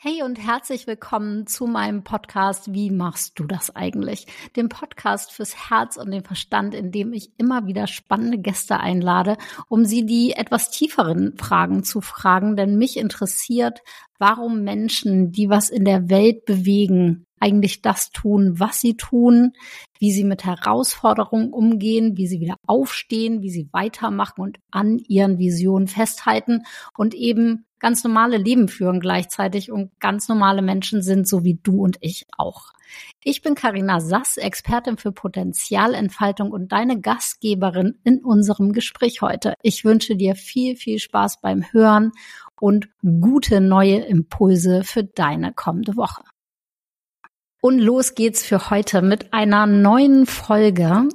Hey und herzlich willkommen zu meinem Podcast Wie machst du das eigentlich? Dem Podcast fürs Herz und den Verstand, in dem ich immer wieder spannende Gäste einlade, um sie die etwas tieferen Fragen zu fragen, denn mich interessiert, warum Menschen, die was in der Welt bewegen, eigentlich das tun, was sie tun, wie sie mit Herausforderungen umgehen, wie sie wieder aufstehen, wie sie weitermachen und an ihren Visionen festhalten und eben ganz normale Leben führen gleichzeitig und ganz normale Menschen sind, so wie du und ich auch. Ich bin Karina Sass, Expertin für Potenzialentfaltung und deine Gastgeberin in unserem Gespräch heute. Ich wünsche dir viel, viel Spaß beim Hören und gute neue Impulse für deine kommende Woche. Und los geht's für heute mit einer neuen Folge.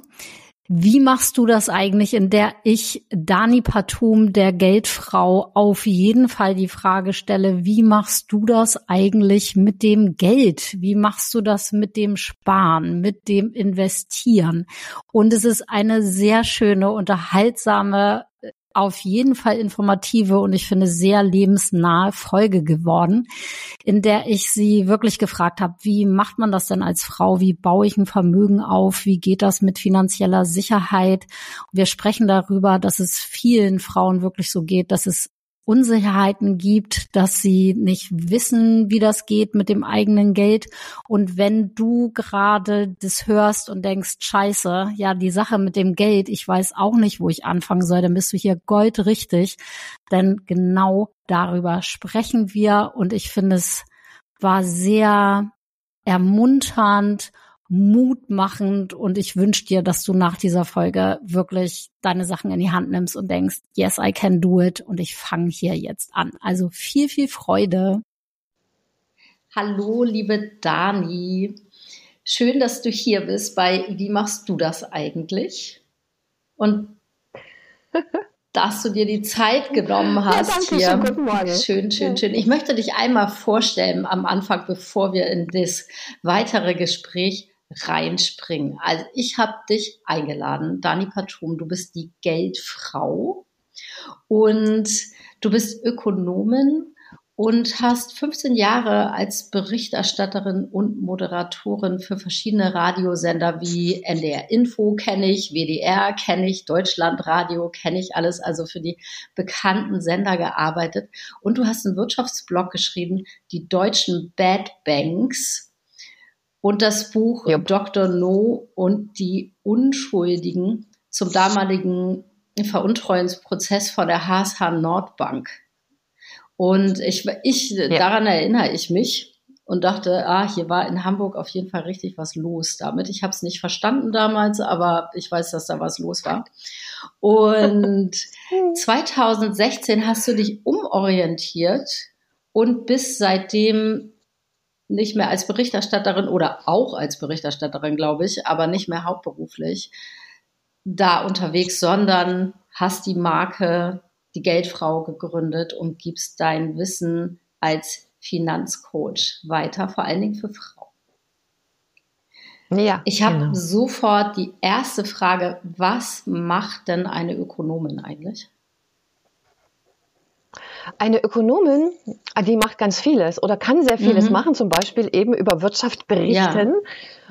Wie machst du das eigentlich, in der ich Dani Patum, der Geldfrau, auf jeden Fall die Frage stelle, wie machst du das eigentlich mit dem Geld? Wie machst du das mit dem Sparen, mit dem Investieren? Und es ist eine sehr schöne, unterhaltsame auf jeden Fall informative und ich finde sehr lebensnahe Folge geworden, in der ich sie wirklich gefragt habe, wie macht man das denn als Frau? Wie baue ich ein Vermögen auf? Wie geht das mit finanzieller Sicherheit? Wir sprechen darüber, dass es vielen Frauen wirklich so geht, dass es Unsicherheiten gibt, dass sie nicht wissen, wie das geht mit dem eigenen Geld. Und wenn du gerade das hörst und denkst, scheiße, ja, die Sache mit dem Geld, ich weiß auch nicht, wo ich anfangen soll, dann bist du hier goldrichtig. Denn genau darüber sprechen wir. Und ich finde, es war sehr ermunternd mutmachend und ich wünsche dir, dass du nach dieser Folge wirklich deine Sachen in die Hand nimmst und denkst, yes, I can do it und ich fange hier jetzt an. Also viel, viel Freude. Hallo, liebe Dani. Schön, dass du hier bist bei Wie machst du das eigentlich? Und dass du dir die Zeit genommen hast. Ja, danke, hier. Schön, guten Morgen. Schön, schön, schön. Ich möchte dich einmal vorstellen am Anfang, bevor wir in das weitere Gespräch reinspringen. Also ich habe dich eingeladen, Dani Patum, du bist die Geldfrau und du bist Ökonomin und hast 15 Jahre als Berichterstatterin und Moderatorin für verschiedene Radiosender wie NDR Info kenne ich, WDR kenne ich, Deutschlandradio kenne ich alles, also für die bekannten Sender gearbeitet. Und du hast einen Wirtschaftsblog geschrieben, die deutschen Bad Banks und das Buch yep. Dr. No und die Unschuldigen zum damaligen Veruntreuungsprozess von der HSH Nordbank. Und ich, ich ja. daran erinnere ich mich und dachte, ah, hier war in Hamburg auf jeden Fall richtig was los damit. Ich habe es nicht verstanden damals, aber ich weiß, dass da was los war. Und 2016 hast du dich umorientiert und bist seitdem nicht mehr als Berichterstatterin oder auch als Berichterstatterin, glaube ich, aber nicht mehr hauptberuflich da unterwegs, sondern hast die Marke die Geldfrau gegründet und gibst dein Wissen als Finanzcoach weiter, vor allen Dingen für Frauen. Ja, ich habe genau. sofort die erste Frage, was macht denn eine Ökonomin eigentlich? Eine Ökonomin, die macht ganz vieles oder kann sehr vieles mhm. machen, zum Beispiel eben über Wirtschaft berichten.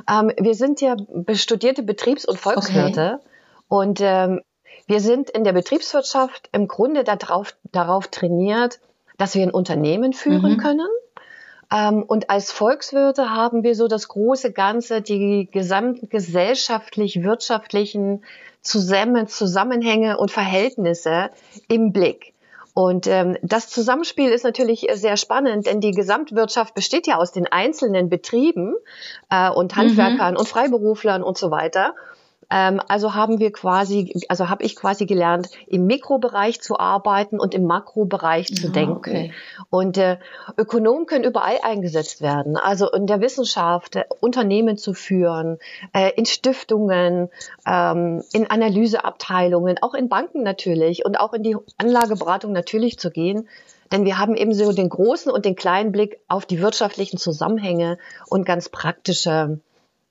Ja. Ähm, wir sind ja studierte Betriebs- und Volkswirte okay. und ähm, wir sind in der Betriebswirtschaft im Grunde darauf, darauf trainiert, dass wir ein Unternehmen führen mhm. können. Ähm, und als Volkswirte haben wir so das große Ganze, die gesamten gesellschaftlich-wirtschaftlichen Zusammenhänge und Verhältnisse im Blick. Und ähm, das Zusammenspiel ist natürlich sehr spannend, denn die Gesamtwirtschaft besteht ja aus den einzelnen Betrieben äh, und Handwerkern mhm. und Freiberuflern und so weiter. Ähm, also haben wir quasi, also habe ich quasi gelernt, im Mikrobereich zu arbeiten und im Makrobereich zu ja, denken. Okay. Und äh, Ökonomen können überall eingesetzt werden. Also in der Wissenschaft, äh, Unternehmen zu führen, äh, in Stiftungen, ähm, in Analyseabteilungen, auch in Banken natürlich und auch in die Anlageberatung natürlich zu gehen. Denn wir haben eben so den großen und den kleinen Blick auf die wirtschaftlichen Zusammenhänge und ganz praktische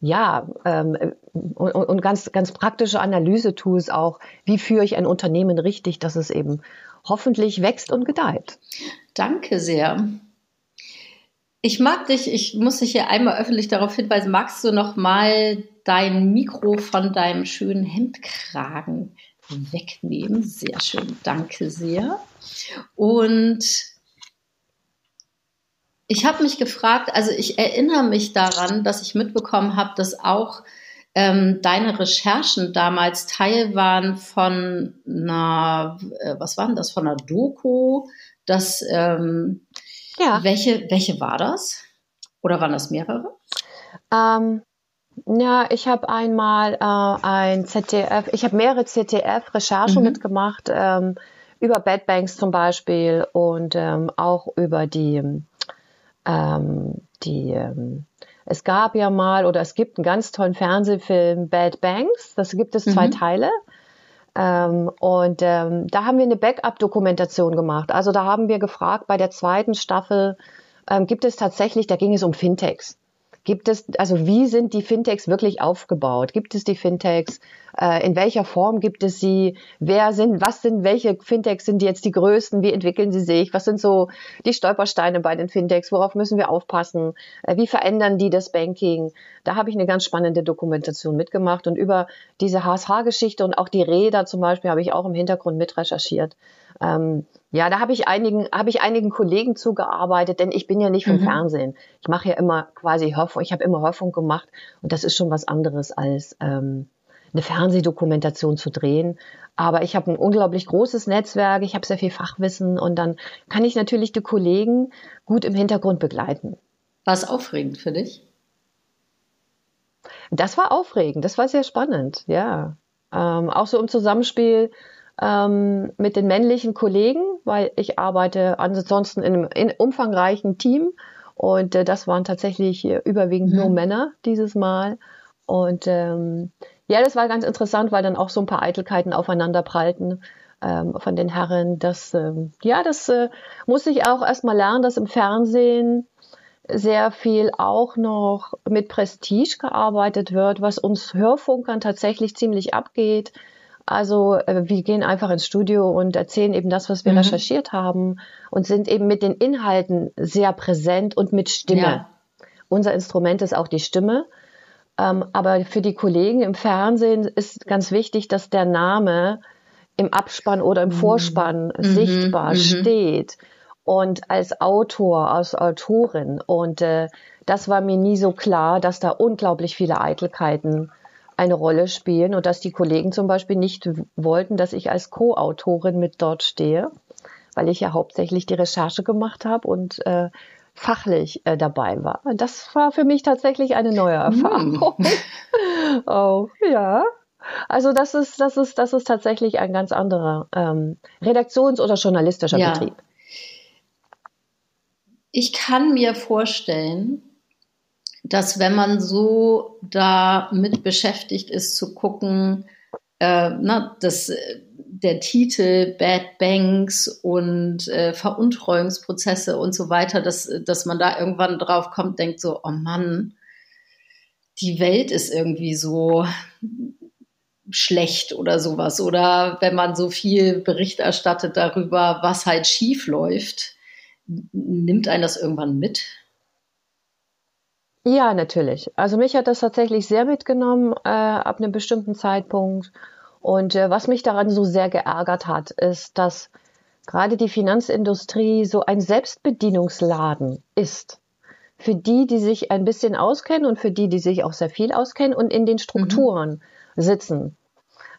ja, ähm, und, und ganz, ganz praktische Analyse-Tools auch, wie führe ich ein Unternehmen richtig, dass es eben hoffentlich wächst und gedeiht. Danke sehr. Ich mag dich, ich muss dich hier einmal öffentlich darauf hinweisen, magst du noch mal dein Mikro von deinem schönen Hemdkragen wegnehmen? Sehr schön, danke sehr. Und ich habe mich gefragt, also ich erinnere mich daran, dass ich mitbekommen habe, dass auch ähm, deine Recherchen damals Teil waren von einer, äh, was war denn das, von einer Doku, das, ähm, ja. welche, welche war das? Oder waren das mehrere? Ähm, ja, ich habe einmal äh, ein ZDF, ich habe mehrere ZDF-Recherchen mhm. mitgemacht, ähm, über Bad Banks zum Beispiel und ähm, auch über die, ähm, die ähm, es gab ja mal oder es gibt einen ganz tollen Fernsehfilm Bad Banks, das gibt es zwei mhm. Teile. Ähm, und ähm, da haben wir eine Backup-Dokumentation gemacht. Also da haben wir gefragt, bei der zweiten Staffel ähm, gibt es tatsächlich, da ging es um Fintechs. Gibt es, also wie sind die Fintechs wirklich aufgebaut? Gibt es die Fintechs? Äh, in welcher Form gibt es sie? Wer sind, was sind, welche Fintechs sind jetzt die größten? Wie entwickeln sie sich? Was sind so die Stolpersteine bei den Fintechs? Worauf müssen wir aufpassen? Äh, wie verändern die das Banking? Da habe ich eine ganz spannende Dokumentation mitgemacht und über diese HSH-Geschichte und auch die Räder zum Beispiel habe ich auch im Hintergrund mit recherchiert. Ähm, ja, da habe ich einigen, habe ich einigen Kollegen zugearbeitet, denn ich bin ja nicht vom mhm. Fernsehen. Ich mache ja immer quasi Hörfunk, ich habe immer Hörfunk gemacht und das ist schon was anderes als ähm, eine Fernsehdokumentation zu drehen. Aber ich habe ein unglaublich großes Netzwerk, ich habe sehr viel Fachwissen und dann kann ich natürlich die Kollegen gut im Hintergrund begleiten. War es aufregend für dich? Das war aufregend, das war sehr spannend, ja. Ähm, auch so im Zusammenspiel ähm, mit den männlichen Kollegen, weil ich arbeite ansonsten in einem in umfangreichen Team und äh, das waren tatsächlich überwiegend mhm. nur Männer dieses Mal. Und ähm, ja, das war ganz interessant, weil dann auch so ein paar Eitelkeiten aufeinander prallten ähm, von den Herren. Das, ähm, ja, das äh, muss ich auch erstmal lernen, dass im Fernsehen sehr viel auch noch mit Prestige gearbeitet wird, was uns Hörfunkern tatsächlich ziemlich abgeht. Also äh, wir gehen einfach ins Studio und erzählen eben das, was wir mhm. recherchiert haben und sind eben mit den Inhalten sehr präsent und mit Stimme. Ja. Unser Instrument ist auch die Stimme. Ähm, aber für die Kollegen im Fernsehen ist ganz wichtig, dass der Name im Abspann oder im mhm. Vorspann mhm. sichtbar mhm. steht und als Autor, als Autorin. Und äh, das war mir nie so klar, dass da unglaublich viele Eitelkeiten eine Rolle spielen und dass die Kollegen zum Beispiel nicht wollten, dass ich als Co-Autorin mit dort stehe, weil ich ja hauptsächlich die Recherche gemacht habe und äh, fachlich äh, dabei war. Das war für mich tatsächlich eine neue hm. Erfahrung. Mm. oh, ja. Also das ist, das ist, das ist tatsächlich ein ganz anderer ähm, redaktions- oder journalistischer ja. Betrieb. Ich kann mir vorstellen, dass wenn man so damit beschäftigt ist, zu gucken, äh, na, dass der Titel Bad Banks und äh, Veruntreuungsprozesse und so weiter, dass, dass man da irgendwann drauf kommt, denkt so, oh Mann, die Welt ist irgendwie so schlecht oder sowas. Oder wenn man so viel Bericht erstattet darüber, was halt schief läuft, nimmt einen das irgendwann mit? Ja, natürlich. Also mich hat das tatsächlich sehr mitgenommen äh, ab einem bestimmten Zeitpunkt. Und äh, was mich daran so sehr geärgert hat, ist, dass gerade die Finanzindustrie so ein Selbstbedienungsladen ist. Für die, die sich ein bisschen auskennen und für die, die sich auch sehr viel auskennen und in den Strukturen mhm. sitzen.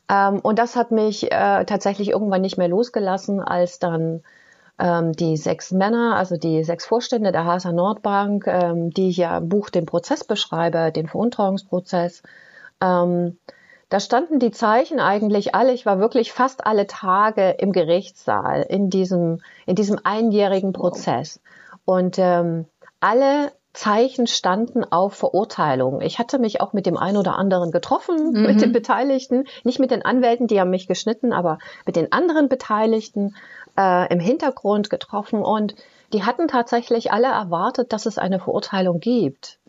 Ähm, und das hat mich äh, tatsächlich irgendwann nicht mehr losgelassen, als dann ähm, die sechs Männer, also die sechs Vorstände der HSA Nordbank, ähm, die ich ja im Buch den Prozess beschreibe, den Veruntreuungsprozess, ähm, da standen die Zeichen eigentlich alle. Ich war wirklich fast alle Tage im Gerichtssaal in diesem, in diesem einjährigen Prozess. Und ähm, alle Zeichen standen auf Verurteilung. Ich hatte mich auch mit dem einen oder anderen getroffen, mhm. mit den Beteiligten, nicht mit den Anwälten, die haben mich geschnitten, aber mit den anderen Beteiligten äh, im Hintergrund getroffen und die hatten tatsächlich alle erwartet, dass es eine Verurteilung gibt.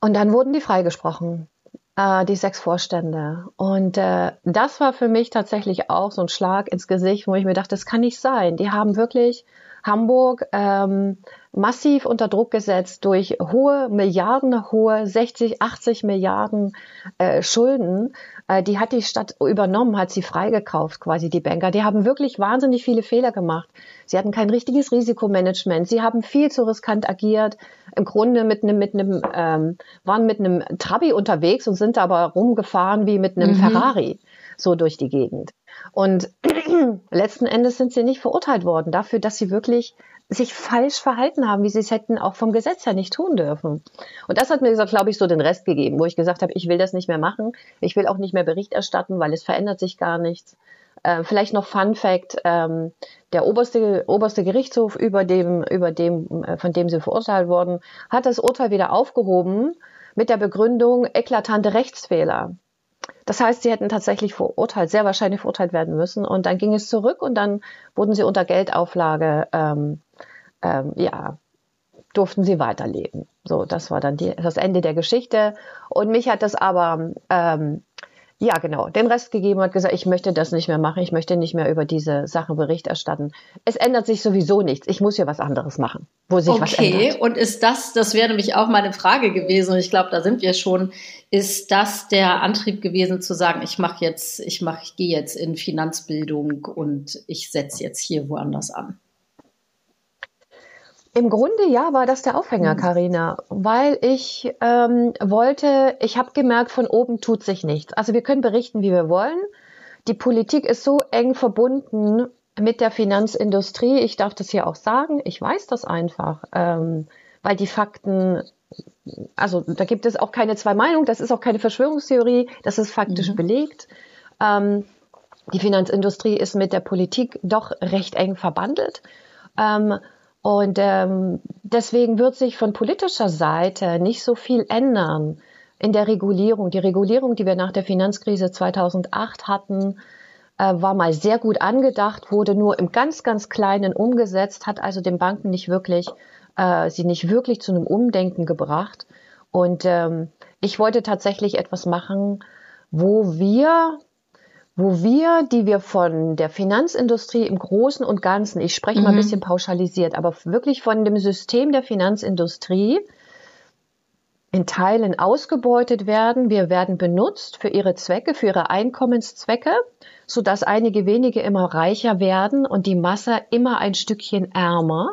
Und dann wurden die freigesprochen, äh, die sechs Vorstände. Und äh, das war für mich tatsächlich auch so ein Schlag ins Gesicht, wo ich mir dachte, das kann nicht sein. Die haben wirklich Hamburg ähm, massiv unter Druck gesetzt durch hohe Milliarden, hohe 60, 80 Milliarden äh, Schulden. Äh, die hat die Stadt übernommen, hat sie freigekauft, quasi die Banker. Die haben wirklich wahnsinnig viele Fehler gemacht. Sie hatten kein richtiges Risikomanagement. Sie haben viel zu riskant agiert. Im Grunde mit einem, mit einem, ähm, waren mit einem Trabi unterwegs und sind aber rumgefahren wie mit einem mhm. Ferrari so durch die Gegend. Und letzten Endes sind sie nicht verurteilt worden dafür, dass sie wirklich sich falsch verhalten haben, wie sie es hätten auch vom Gesetz her nicht tun dürfen. Und das hat mir, glaube ich, so den Rest gegeben, wo ich gesagt habe, ich will das nicht mehr machen. Ich will auch nicht mehr Bericht erstatten, weil es verändert sich gar nichts. Äh, vielleicht noch Fun Fact, ähm, der oberste, oberste Gerichtshof, über dem, über dem, äh, von dem sie verurteilt wurden, hat das Urteil wieder aufgehoben mit der Begründung eklatante Rechtsfehler. Das heißt, sie hätten tatsächlich verurteilt, sehr wahrscheinlich verurteilt werden müssen. Und dann ging es zurück und dann wurden sie unter Geldauflage, ähm, ähm, ja, durften sie weiterleben. So, das war dann die, das Ende der Geschichte. Und mich hat das aber ähm, ja, genau, den Rest gegeben und gesagt, ich möchte das nicht mehr machen, ich möchte nicht mehr über diese Sachen Bericht erstatten. Es ändert sich sowieso nichts. Ich muss hier was anderes machen, wo sich okay. was ändert. Okay, und ist das, das wäre nämlich auch meine Frage gewesen, und ich glaube, da sind wir schon, ist das der Antrieb gewesen zu sagen, ich mache jetzt, ich mache, ich gehe jetzt in Finanzbildung und ich setze jetzt hier woanders an? Im Grunde ja, war das der Aufhänger, Karina, mhm. weil ich ähm, wollte, ich habe gemerkt, von oben tut sich nichts. Also wir können berichten, wie wir wollen. Die Politik ist so eng verbunden mit der Finanzindustrie. Ich darf das hier auch sagen. Ich weiß das einfach, ähm, weil die Fakten, also da gibt es auch keine zwei Meinungen. Das ist auch keine Verschwörungstheorie. Das ist faktisch mhm. belegt. Ähm, die Finanzindustrie ist mit der Politik doch recht eng verbandelt. Ähm, und ähm, deswegen wird sich von politischer Seite nicht so viel ändern in der Regulierung. Die Regulierung, die wir nach der Finanzkrise 2008 hatten, äh, war mal sehr gut angedacht, wurde nur im ganz, ganz Kleinen umgesetzt, hat also den Banken nicht wirklich, äh, sie nicht wirklich zu einem Umdenken gebracht. Und ähm, ich wollte tatsächlich etwas machen, wo wir wo wir, die wir von der Finanzindustrie im Großen und Ganzen, ich spreche mal ein mhm. bisschen pauschalisiert, aber wirklich von dem System der Finanzindustrie in Teilen ausgebeutet werden. Wir werden benutzt für ihre Zwecke, für ihre Einkommenszwecke, so dass einige wenige immer reicher werden und die Masse immer ein Stückchen ärmer.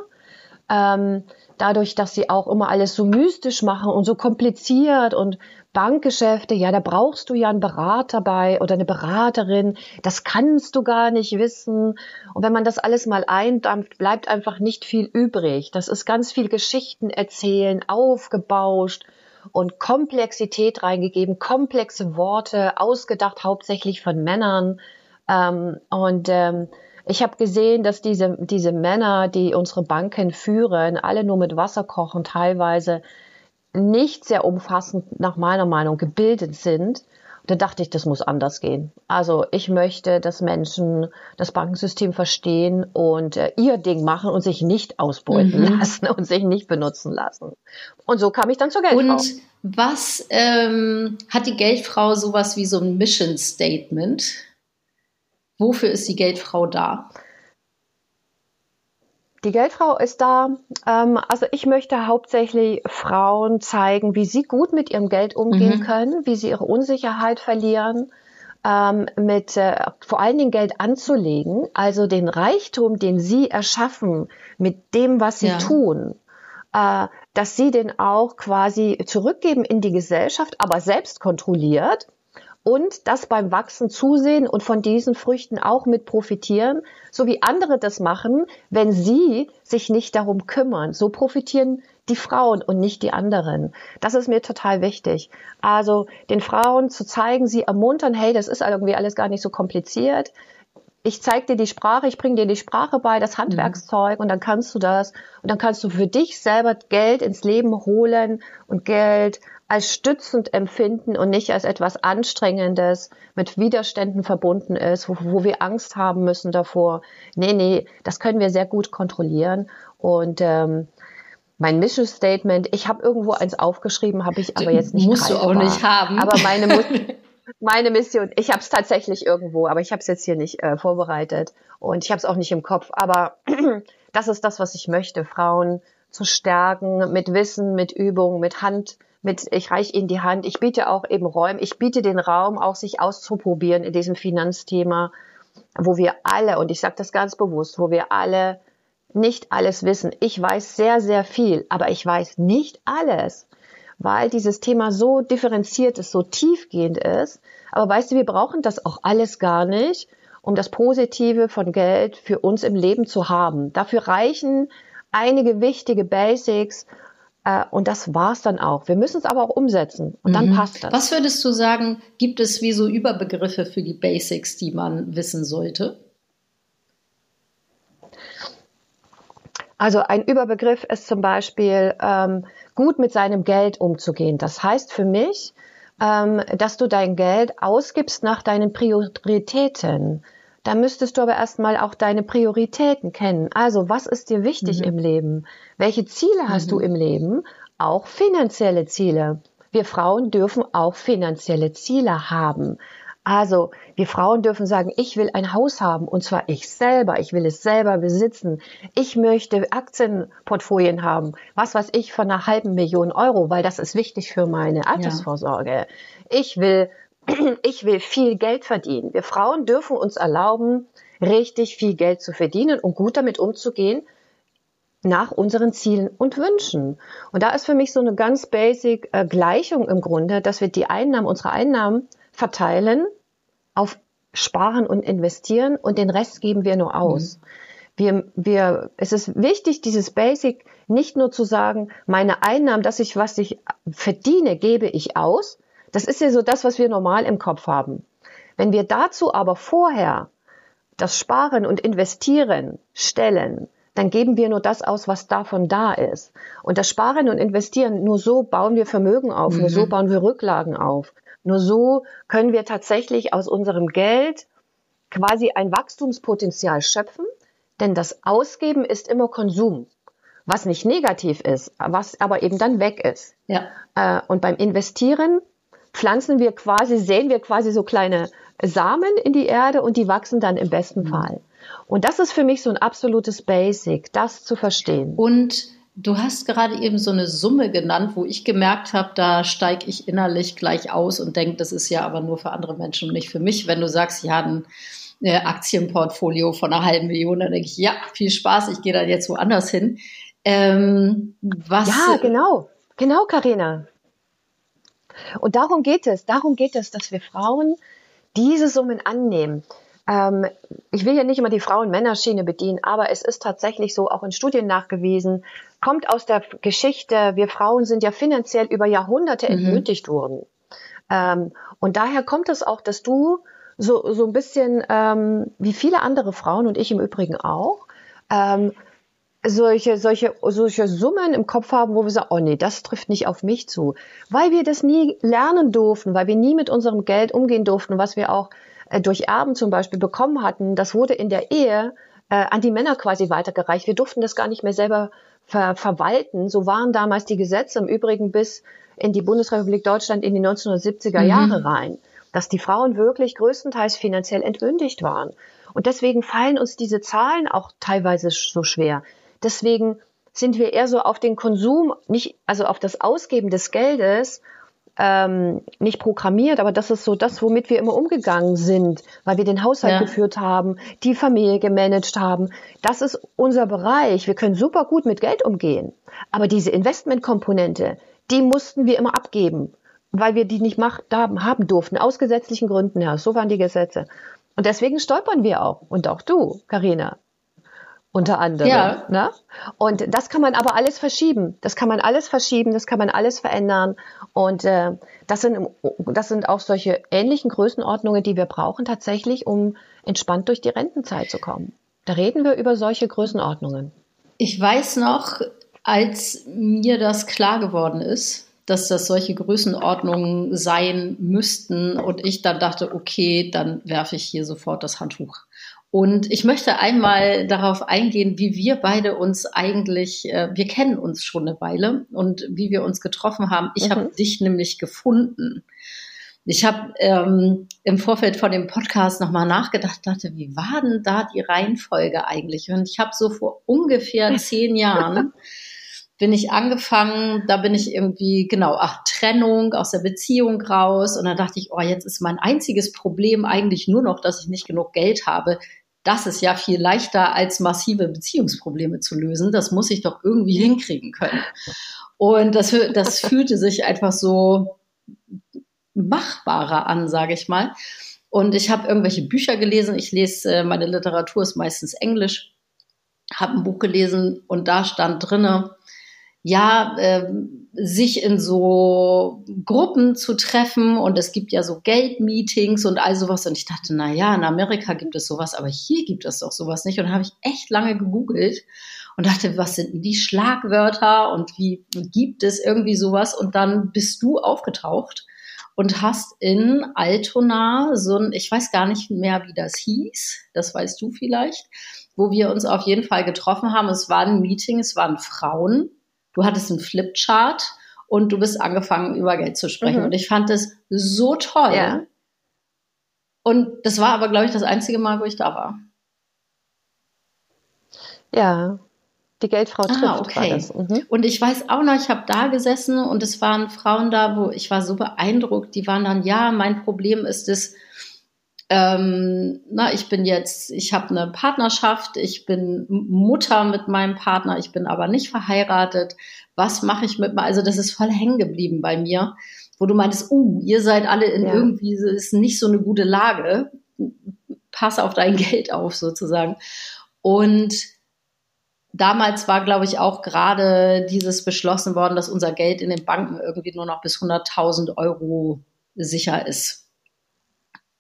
Ähm, dadurch, dass sie auch immer alles so mystisch machen und so kompliziert und Bankgeschäfte, ja, da brauchst du ja einen Berater bei oder eine Beraterin. Das kannst du gar nicht wissen. Und wenn man das alles mal eindampft, bleibt einfach nicht viel übrig. Das ist ganz viel Geschichten erzählen, aufgebauscht und Komplexität reingegeben, komplexe Worte, ausgedacht hauptsächlich von Männern. Ähm, und ähm, ich habe gesehen, dass diese, diese Männer, die unsere Banken führen, alle nur mit Wasser kochen, teilweise nicht sehr umfassend nach meiner Meinung gebildet sind. da dachte ich, das muss anders gehen. Also ich möchte, dass Menschen das Bankensystem verstehen und äh, ihr Ding machen und sich nicht ausbeuten mhm. lassen und sich nicht benutzen lassen. Und so kam ich dann zur Geldfrau. Und was ähm, hat die Geldfrau sowas wie so ein Mission Statement? Wofür ist die Geldfrau da? Die Geldfrau ist da. Ähm, also ich möchte hauptsächlich Frauen zeigen, wie sie gut mit ihrem Geld umgehen mhm. können, wie sie ihre Unsicherheit verlieren, ähm, mit äh, vor allen Dingen Geld anzulegen, also den Reichtum, den sie erschaffen mit dem, was sie ja. tun, äh, dass sie den auch quasi zurückgeben in die Gesellschaft, aber selbst kontrolliert und das beim Wachsen zusehen und von diesen Früchten auch mit profitieren, so wie andere das machen, wenn sie sich nicht darum kümmern. So profitieren die Frauen und nicht die anderen. Das ist mir total wichtig. Also den Frauen zu zeigen, sie ermuntern, hey, das ist irgendwie alles gar nicht so kompliziert. Ich zeige dir die Sprache, ich bringe dir die Sprache bei, das Handwerkszeug und dann kannst du das und dann kannst du für dich selber Geld ins Leben holen und Geld als stützend empfinden und nicht als etwas Anstrengendes, mit Widerständen verbunden ist, wo, wo, wir Angst haben müssen davor. Nee, nee, das können wir sehr gut kontrollieren. Und ähm, mein Mission Statement, ich habe irgendwo eins aufgeschrieben, habe ich aber jetzt nicht Musst greifbar. du auch nicht haben. Aber meine, meine Mission. Ich habe es tatsächlich irgendwo, aber ich habe es jetzt hier nicht äh, vorbereitet und ich habe es auch nicht im Kopf. Aber das ist das, was ich möchte: Frauen zu stärken mit Wissen, mit Übung, mit Hand, mit ich reich ihnen die Hand. Ich biete auch eben Räume. Ich biete den Raum, auch sich auszuprobieren in diesem Finanzthema, wo wir alle und ich sage das ganz bewusst, wo wir alle nicht alles wissen. Ich weiß sehr, sehr viel, aber ich weiß nicht alles weil dieses Thema so differenziert ist, so tiefgehend ist. Aber weißt du, wir brauchen das auch alles gar nicht, um das Positive von Geld für uns im Leben zu haben. Dafür reichen einige wichtige Basics, und das war's dann auch. Wir müssen es aber auch umsetzen und dann mhm. passt das. Was würdest du sagen, gibt es wie so Überbegriffe für die Basics, die man wissen sollte? Also ein Überbegriff ist zum Beispiel ähm, gut mit seinem Geld umzugehen. Das heißt für mich, ähm, dass du dein Geld ausgibst nach deinen Prioritäten. Da müsstest du aber erstmal auch deine Prioritäten kennen. Also was ist dir wichtig mhm. im Leben? Welche Ziele hast mhm. du im Leben? Auch finanzielle Ziele. Wir Frauen dürfen auch finanzielle Ziele haben. Also wir Frauen dürfen sagen, ich will ein Haus haben und zwar ich selber, ich will es selber besitzen. Ich möchte Aktienportfolien haben, was weiß ich, von einer halben Million Euro, weil das ist wichtig für meine Altersvorsorge. Ja. Ich will, ich will viel Geld verdienen. Wir Frauen dürfen uns erlauben, richtig viel Geld zu verdienen und gut damit umzugehen, nach unseren Zielen und Wünschen. Und da ist für mich so eine ganz basic äh, Gleichung im Grunde, dass wir die Einnahmen, unsere Einnahmen verteilen auf Sparen und Investieren und den Rest geben wir nur aus. Mhm. Wir, wir, es ist wichtig, dieses Basic nicht nur zu sagen, meine Einnahmen, dass ich, was ich verdiene, gebe ich aus. Das ist ja so das, was wir normal im Kopf haben. Wenn wir dazu aber vorher das Sparen und Investieren stellen, dann geben wir nur das aus, was davon da ist. Und das Sparen und Investieren, nur so bauen wir Vermögen auf, mhm. nur so mhm. bauen wir Rücklagen auf. Nur so können wir tatsächlich aus unserem Geld quasi ein Wachstumspotenzial schöpfen, denn das Ausgeben ist immer Konsum, was nicht negativ ist, was aber eben dann weg ist. Ja. Äh, und beim Investieren pflanzen wir quasi, sehen wir quasi so kleine Samen in die Erde und die wachsen dann im besten mhm. Fall. Und das ist für mich so ein absolutes Basic, das zu verstehen. Und Du hast gerade eben so eine Summe genannt, wo ich gemerkt habe, da steige ich innerlich gleich aus und denke, das ist ja aber nur für andere Menschen und nicht für mich. Wenn du sagst, ja, ein äh, Aktienportfolio von einer halben Million, dann denke ich, ja, viel Spaß, ich gehe da jetzt woanders hin. Ähm, was ja, genau, genau, Karina. Und darum geht es, darum geht es, dass wir Frauen diese Summen annehmen. Ähm, ich will ja nicht immer die Frauen-Männer-Schiene bedienen, aber es ist tatsächlich so, auch in Studien nachgewiesen, kommt aus der Geschichte, wir Frauen sind ja finanziell über Jahrhunderte mhm. entmündigt worden. Ähm, und daher kommt es auch, dass du so, so ein bisschen, ähm, wie viele andere Frauen und ich im Übrigen auch, ähm, solche, solche, solche Summen im Kopf haben, wo wir sagen, oh nee, das trifft nicht auf mich zu. Weil wir das nie lernen durften, weil wir nie mit unserem Geld umgehen durften, was wir auch äh, durch Erben zum Beispiel bekommen hatten, das wurde in der Ehe äh, an die Männer quasi weitergereicht. Wir durften das gar nicht mehr selber ver verwalten. So waren damals die Gesetze im Übrigen bis in die Bundesrepublik Deutschland in die 1970er mhm. Jahre rein, dass die Frauen wirklich größtenteils finanziell entwündigt waren. Und deswegen fallen uns diese Zahlen auch teilweise so schwer. Deswegen sind wir eher so auf den Konsum, nicht, also auf das Ausgeben des Geldes ähm, nicht programmiert, aber das ist so das, womit wir immer umgegangen sind, weil wir den Haushalt ja. geführt haben, die Familie gemanagt haben. Das ist unser Bereich. Wir können super gut mit Geld umgehen. Aber diese Investmentkomponente, die mussten wir immer abgeben, weil wir die nicht macht, haben, durften, aus gesetzlichen Gründen her. So waren die Gesetze. Und deswegen stolpern wir auch. Und auch du, Karina unter anderem. Ja. Ne? Und das kann man aber alles verschieben. Das kann man alles verschieben, das kann man alles verändern. Und äh, das, sind, das sind auch solche ähnlichen Größenordnungen, die wir brauchen tatsächlich, um entspannt durch die Rentenzeit zu kommen. Da reden wir über solche Größenordnungen. Ich weiß noch, als mir das klar geworden ist, dass das solche Größenordnungen sein müssten und ich dann dachte, okay, dann werfe ich hier sofort das Handtuch und ich möchte einmal darauf eingehen, wie wir beide uns eigentlich, äh, wir kennen uns schon eine Weile und wie wir uns getroffen haben. Ich mhm. habe dich nämlich gefunden. Ich habe ähm, im Vorfeld von dem Podcast nochmal nachgedacht, dachte, wie war denn da die Reihenfolge eigentlich? Und ich habe so vor ungefähr zehn Jahren bin ich angefangen, da bin ich irgendwie, genau, ach, Trennung aus der Beziehung raus. Und dann dachte ich, oh, jetzt ist mein einziges Problem eigentlich nur noch, dass ich nicht genug Geld habe. Das ist ja viel leichter als massive Beziehungsprobleme zu lösen. Das muss ich doch irgendwie hinkriegen können. Und das, das fühlte sich einfach so machbarer an, sage ich mal. Und ich habe irgendwelche Bücher gelesen. Ich lese, äh, meine Literatur ist meistens Englisch. Habe ein Buch gelesen und da stand drinne, ja, äh, sich in so Gruppen zu treffen und es gibt ja so Geldmeetings und all sowas. Und ich dachte, na ja, in Amerika gibt es sowas, aber hier gibt es doch sowas nicht. Und habe ich echt lange gegoogelt und dachte, was sind denn die Schlagwörter und wie gibt es irgendwie sowas? Und dann bist du aufgetaucht und hast in Altona so ein, ich weiß gar nicht mehr, wie das hieß, das weißt du vielleicht, wo wir uns auf jeden Fall getroffen haben. Es war ein Meeting, es waren Frauen du hattest einen Flipchart und du bist angefangen, über Geld zu sprechen. Mhm. Und ich fand das so toll. Ja. Und das war aber, glaube ich, das einzige Mal, wo ich da war. Ja, die Geldfrau ah, trifft. Ah, okay. Mhm. Und ich weiß auch noch, ich habe da gesessen und es waren Frauen da, wo ich war so beeindruckt. Die waren dann, ja, mein Problem ist es, ähm, na, ich bin jetzt, ich habe eine Partnerschaft, ich bin Mutter mit meinem Partner, ich bin aber nicht verheiratet. Was mache ich mit mir? Also das ist voll hängen geblieben bei mir, wo du meintest, uh, ihr seid alle in ja. irgendwie, ist nicht so eine gute Lage. Pass auf dein Geld auf sozusagen. Und damals war, glaube ich, auch gerade dieses beschlossen worden, dass unser Geld in den Banken irgendwie nur noch bis 100.000 Euro sicher ist.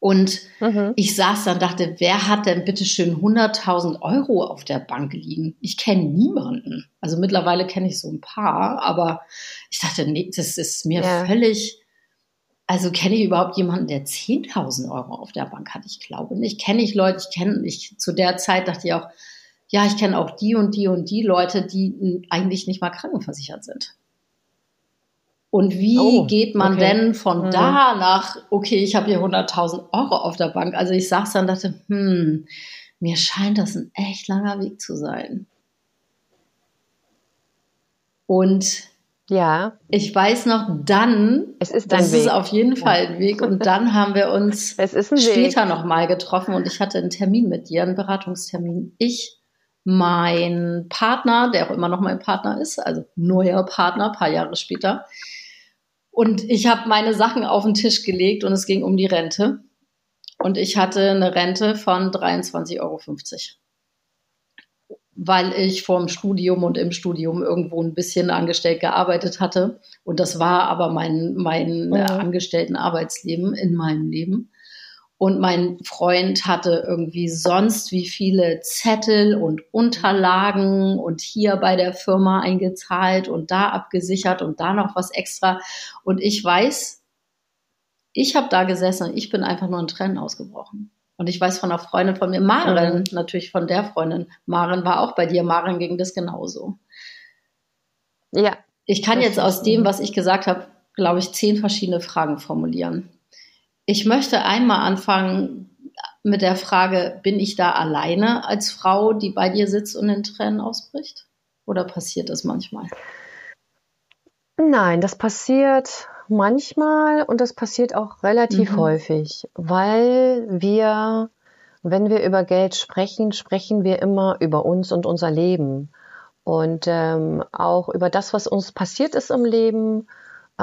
Und mhm. ich saß dann und dachte, wer hat denn bitte schön 100.000 Euro auf der Bank liegen? Ich kenne niemanden. Also mittlerweile kenne ich so ein paar, aber ich dachte, nee, das ist mir ja. völlig, also kenne ich überhaupt jemanden, der 10.000 Euro auf der Bank hat? Ich glaube nicht. Kenne ich Leute, ich kenne, ich, zu der Zeit dachte ich auch, ja, ich kenne auch die und die und die Leute, die eigentlich nicht mal krankenversichert sind. Und wie oh, geht man okay. denn von mhm. da nach, okay, ich habe hier 100.000 Euro auf der Bank? Also ich saß dann und dachte, hm, mir scheint das ein echt langer Weg zu sein. Und ja. Ich weiß noch, dann, es ist das Weg. ist auf jeden Fall ein Weg. Und dann haben wir uns später nochmal getroffen und ich hatte einen Termin mit dir, einen Beratungstermin. Ich, mein Partner, der auch immer noch mein Partner ist, also neuer Partner, paar Jahre später, und ich habe meine Sachen auf den Tisch gelegt und es ging um die Rente. Und ich hatte eine Rente von 23,50 Euro. Weil ich vorm Studium und im Studium irgendwo ein bisschen angestellt gearbeitet hatte. Und das war aber mein, mein mhm. Angestelltenarbeitsleben in meinem Leben. Und mein Freund hatte irgendwie sonst wie viele Zettel und Unterlagen und hier bei der Firma eingezahlt und da abgesichert und da noch was extra. Und ich weiß, ich habe da gesessen und ich bin einfach nur in Tränen ausgebrochen. Und ich weiß von einer Freundin von mir, Maren, mhm. natürlich von der Freundin, Maren war auch bei dir, Maren ging das genauso. Ja. Ich kann jetzt aus dem, was ich gesagt habe, glaube ich, zehn verschiedene Fragen formulieren. Ich möchte einmal anfangen mit der Frage, bin ich da alleine als Frau, die bei dir sitzt und in Tränen ausbricht? Oder passiert das manchmal? Nein, das passiert manchmal und das passiert auch relativ mhm. häufig, weil wir, wenn wir über Geld sprechen, sprechen wir immer über uns und unser Leben und ähm, auch über das, was uns passiert ist im Leben,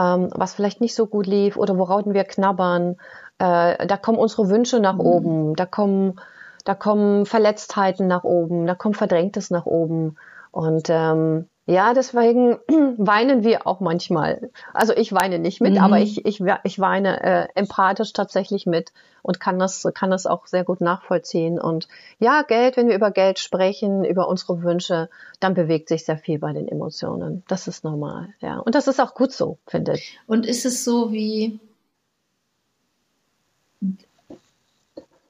ähm, was vielleicht nicht so gut lief oder worauf wir knabbern. Äh, da kommen unsere Wünsche nach mhm. oben, da kommen, da kommen Verletztheiten nach oben, da kommt Verdrängtes nach oben. Und ähm, ja, deswegen weinen wir auch manchmal. Also ich weine nicht mit, mhm. aber ich, ich, ich weine äh, empathisch tatsächlich mit und kann das, kann das auch sehr gut nachvollziehen. Und ja, Geld, wenn wir über Geld sprechen, über unsere Wünsche, dann bewegt sich sehr viel bei den Emotionen. Das ist normal, ja. Und das ist auch gut so, finde ich. Und ist es so wie,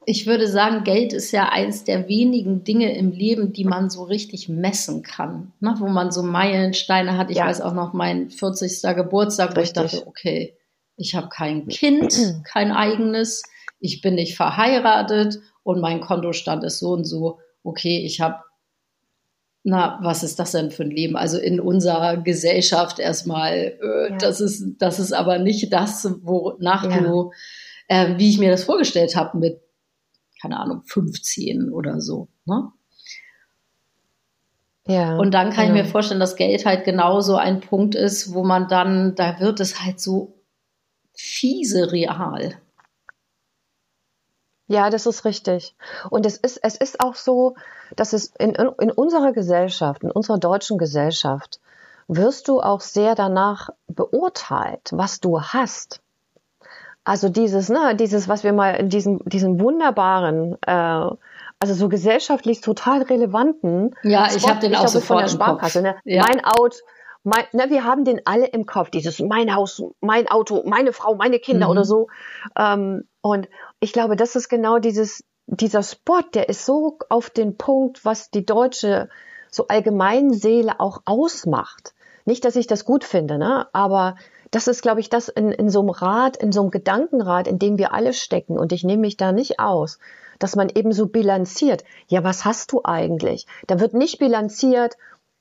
ich würde sagen, Geld ist ja eins der wenigen Dinge im Leben, die man so richtig messen kann. Ne? Wo man so Meilensteine hat. Ich ja. weiß auch noch mein 40. Geburtstag, wo ich dachte, okay, ich habe kein Kind, kein eigenes, ich bin nicht verheiratet und mein Kontostand ist so und so. Okay, ich habe na, was ist das denn für ein Leben? Also in unserer Gesellschaft erstmal, äh, ja. das ist, das ist aber nicht das, wonach ja. du, äh, wie ich mir das vorgestellt habe mit, keine Ahnung, 15 oder so. Ne? Ja, und dann kann genau. ich mir vorstellen, dass Geld halt genauso ein Punkt ist, wo man dann, da wird es halt so fiese real. Ja, das ist richtig. Und es ist, es ist auch so, dass es in, in unserer Gesellschaft, in unserer deutschen Gesellschaft, wirst du auch sehr danach beurteilt, was du hast. Also dieses, ne, dieses, was wir mal in diesem, diesem wunderbaren, äh, also so gesellschaftlich total relevanten. Ja, ich habe den auch sofort von der Sparkasse. Ne? Ja. Mein Out, mein, ne, wir haben den alle im Kopf. Dieses mein Haus, mein Auto, meine Frau, meine Kinder mhm. oder so. Ähm, und ich glaube, das ist genau dieses, dieser Spot, der ist so auf den Punkt, was die deutsche so allgemein Seele auch ausmacht. Nicht, dass ich das gut finde, ne? aber das ist, glaube ich, das in, in so einem Rad, in so einem Gedankenrad, in dem wir alle stecken und ich nehme mich da nicht aus, dass man eben so bilanziert. Ja, was hast du eigentlich? Da wird nicht bilanziert,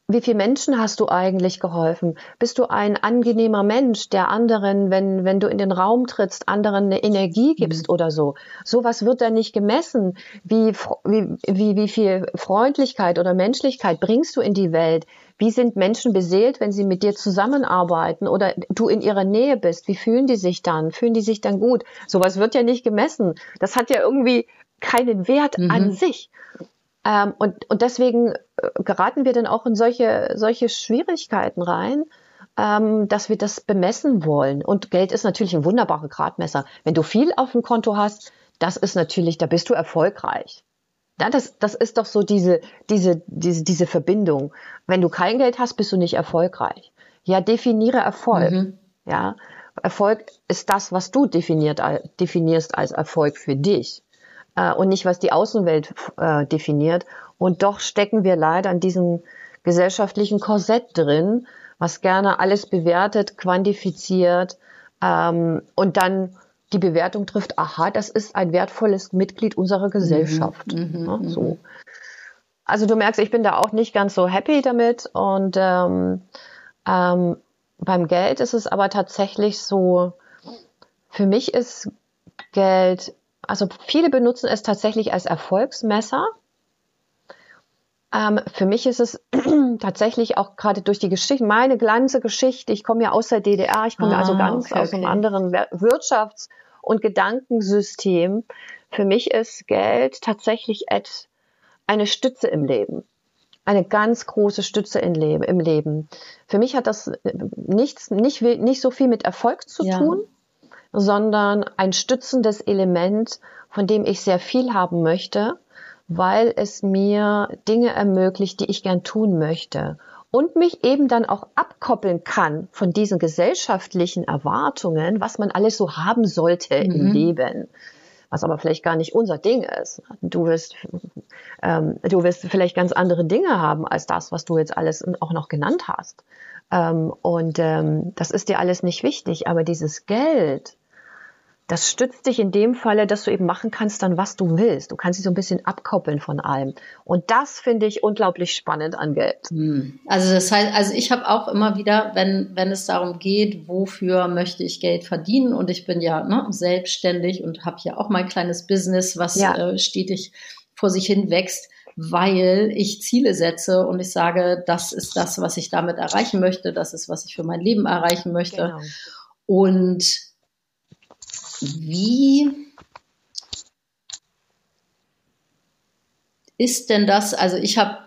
wie viele Menschen hast du eigentlich geholfen? Bist du ein angenehmer Mensch, der anderen, wenn, wenn du in den Raum trittst, anderen eine Energie gibst mhm. oder so? Sowas wird da nicht gemessen. Wie, wie, wie, wie viel Freundlichkeit oder Menschlichkeit bringst du in die Welt? Wie sind Menschen beseelt, wenn sie mit dir zusammenarbeiten oder du in ihrer Nähe bist? Wie fühlen die sich dann? Fühlen die sich dann gut? Sowas wird ja nicht gemessen. Das hat ja irgendwie keinen Wert mhm. an sich. Ähm, und, und deswegen äh, geraten wir dann auch in solche, solche Schwierigkeiten rein, ähm, dass wir das bemessen wollen. Und Geld ist natürlich ein wunderbarer Gradmesser. Wenn du viel auf dem Konto hast, das ist natürlich, da bist du erfolgreich. Ja, das, das ist doch so diese, diese, diese, diese Verbindung. Wenn du kein Geld hast, bist du nicht erfolgreich. Ja, definiere Erfolg. Mhm. Ja, Erfolg ist das, was du definiert, definierst als Erfolg für dich äh, und nicht, was die Außenwelt äh, definiert. Und doch stecken wir leider in diesem gesellschaftlichen Korsett drin, was gerne alles bewertet, quantifiziert ähm, und dann die Bewertung trifft, aha, das ist ein wertvolles Mitglied unserer Gesellschaft. Mhm, ja, mhm, so. Mhm. Also du merkst, ich bin da auch nicht ganz so happy damit und ähm, ähm, beim Geld ist es aber tatsächlich so, für mich ist Geld also viele benutzen es tatsächlich als Erfolgsmesser. Ähm, für mich ist es tatsächlich auch gerade durch die Geschichte, meine ganze Geschichte, ich komme ja aus der DDR, ich komme ah, also ganz okay, aus einem anderen Wirtschafts- und Gedankensystem. Für mich ist Geld tatsächlich eine Stütze im Leben. Eine ganz große Stütze im Leben. Für mich hat das nichts, nicht, nicht so viel mit Erfolg zu ja. tun, sondern ein stützendes Element, von dem ich sehr viel haben möchte, weil es mir Dinge ermöglicht, die ich gern tun möchte und mich eben dann auch abkoppeln kann von diesen gesellschaftlichen Erwartungen, was man alles so haben sollte mhm. im Leben, was aber vielleicht gar nicht unser Ding ist. Du wirst, ähm, du wirst vielleicht ganz andere Dinge haben als das, was du jetzt alles auch noch genannt hast. Ähm, und ähm, das ist dir alles nicht wichtig, aber dieses Geld, das stützt dich in dem Falle, dass du eben machen kannst dann, was du willst. Du kannst dich so ein bisschen abkoppeln von allem. Und das finde ich unglaublich spannend an Geld. Hm. Also das heißt, also ich habe auch immer wieder, wenn, wenn es darum geht, wofür möchte ich Geld verdienen und ich bin ja ne, selbstständig und habe ja auch mein kleines Business, was ja. äh, stetig vor sich hin wächst, weil ich Ziele setze und ich sage, das ist das, was ich damit erreichen möchte, das ist, was ich für mein Leben erreichen möchte. Genau. Und wie ist denn das? Also ich habe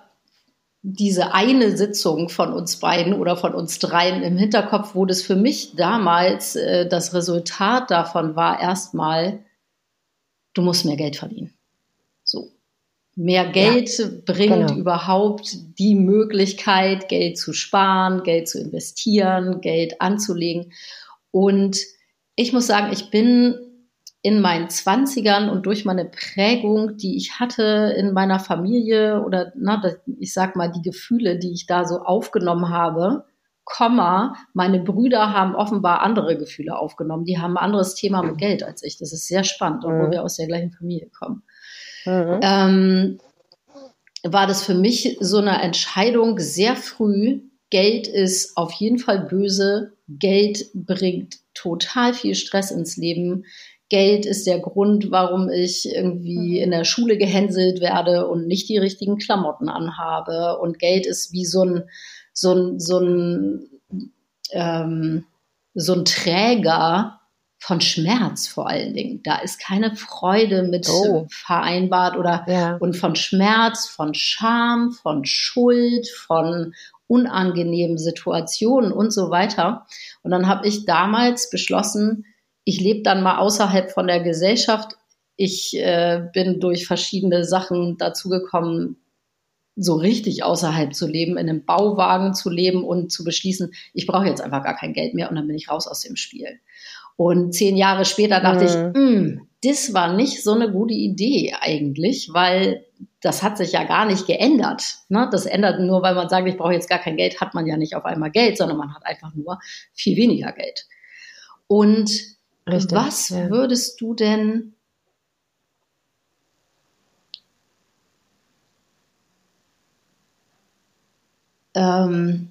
diese eine Sitzung von uns beiden oder von uns dreien im Hinterkopf, wo das für mich damals äh, das Resultat davon war, erstmal, du musst mehr Geld verdienen. So. Mehr Geld ja, bringt genau. überhaupt die Möglichkeit, Geld zu sparen, Geld zu investieren, Geld anzulegen. Und ich muss sagen, ich bin in meinen Zwanzigern und durch meine Prägung, die ich hatte in meiner Familie oder na, ich sag mal die Gefühle, die ich da so aufgenommen habe, Komma, meine Brüder haben offenbar andere Gefühle aufgenommen. Die haben ein anderes Thema mit Geld als ich. Das ist sehr spannend, obwohl mhm. wir aus der gleichen Familie kommen. Mhm. Ähm, war das für mich so eine Entscheidung sehr früh. Geld ist auf jeden Fall böse. Geld bringt total viel Stress ins Leben. Geld ist der Grund, warum ich irgendwie in der Schule gehänselt werde und nicht die richtigen Klamotten anhabe. Und Geld ist wie so ein, so ein, so ein, ähm, so ein Träger von Schmerz vor allen Dingen. Da ist keine Freude mit oh. vereinbart oder ja. und von Schmerz, von Scham, von Schuld, von unangenehmen Situationen und so weiter. Und dann habe ich damals beschlossen, ich lebe dann mal außerhalb von der Gesellschaft. Ich äh, bin durch verschiedene Sachen dazu gekommen, so richtig außerhalb zu leben, in einem Bauwagen zu leben und zu beschließen, ich brauche jetzt einfach gar kein Geld mehr und dann bin ich raus aus dem Spiel. Und zehn Jahre später dachte mhm. ich, hm, das war nicht so eine gute Idee eigentlich, weil das hat sich ja gar nicht geändert. Ne? Das ändert nur, weil man sagt, ich brauche jetzt gar kein Geld, hat man ja nicht auf einmal Geld, sondern man hat einfach nur viel weniger Geld. Und Richtig, was ja. würdest du denn ähm,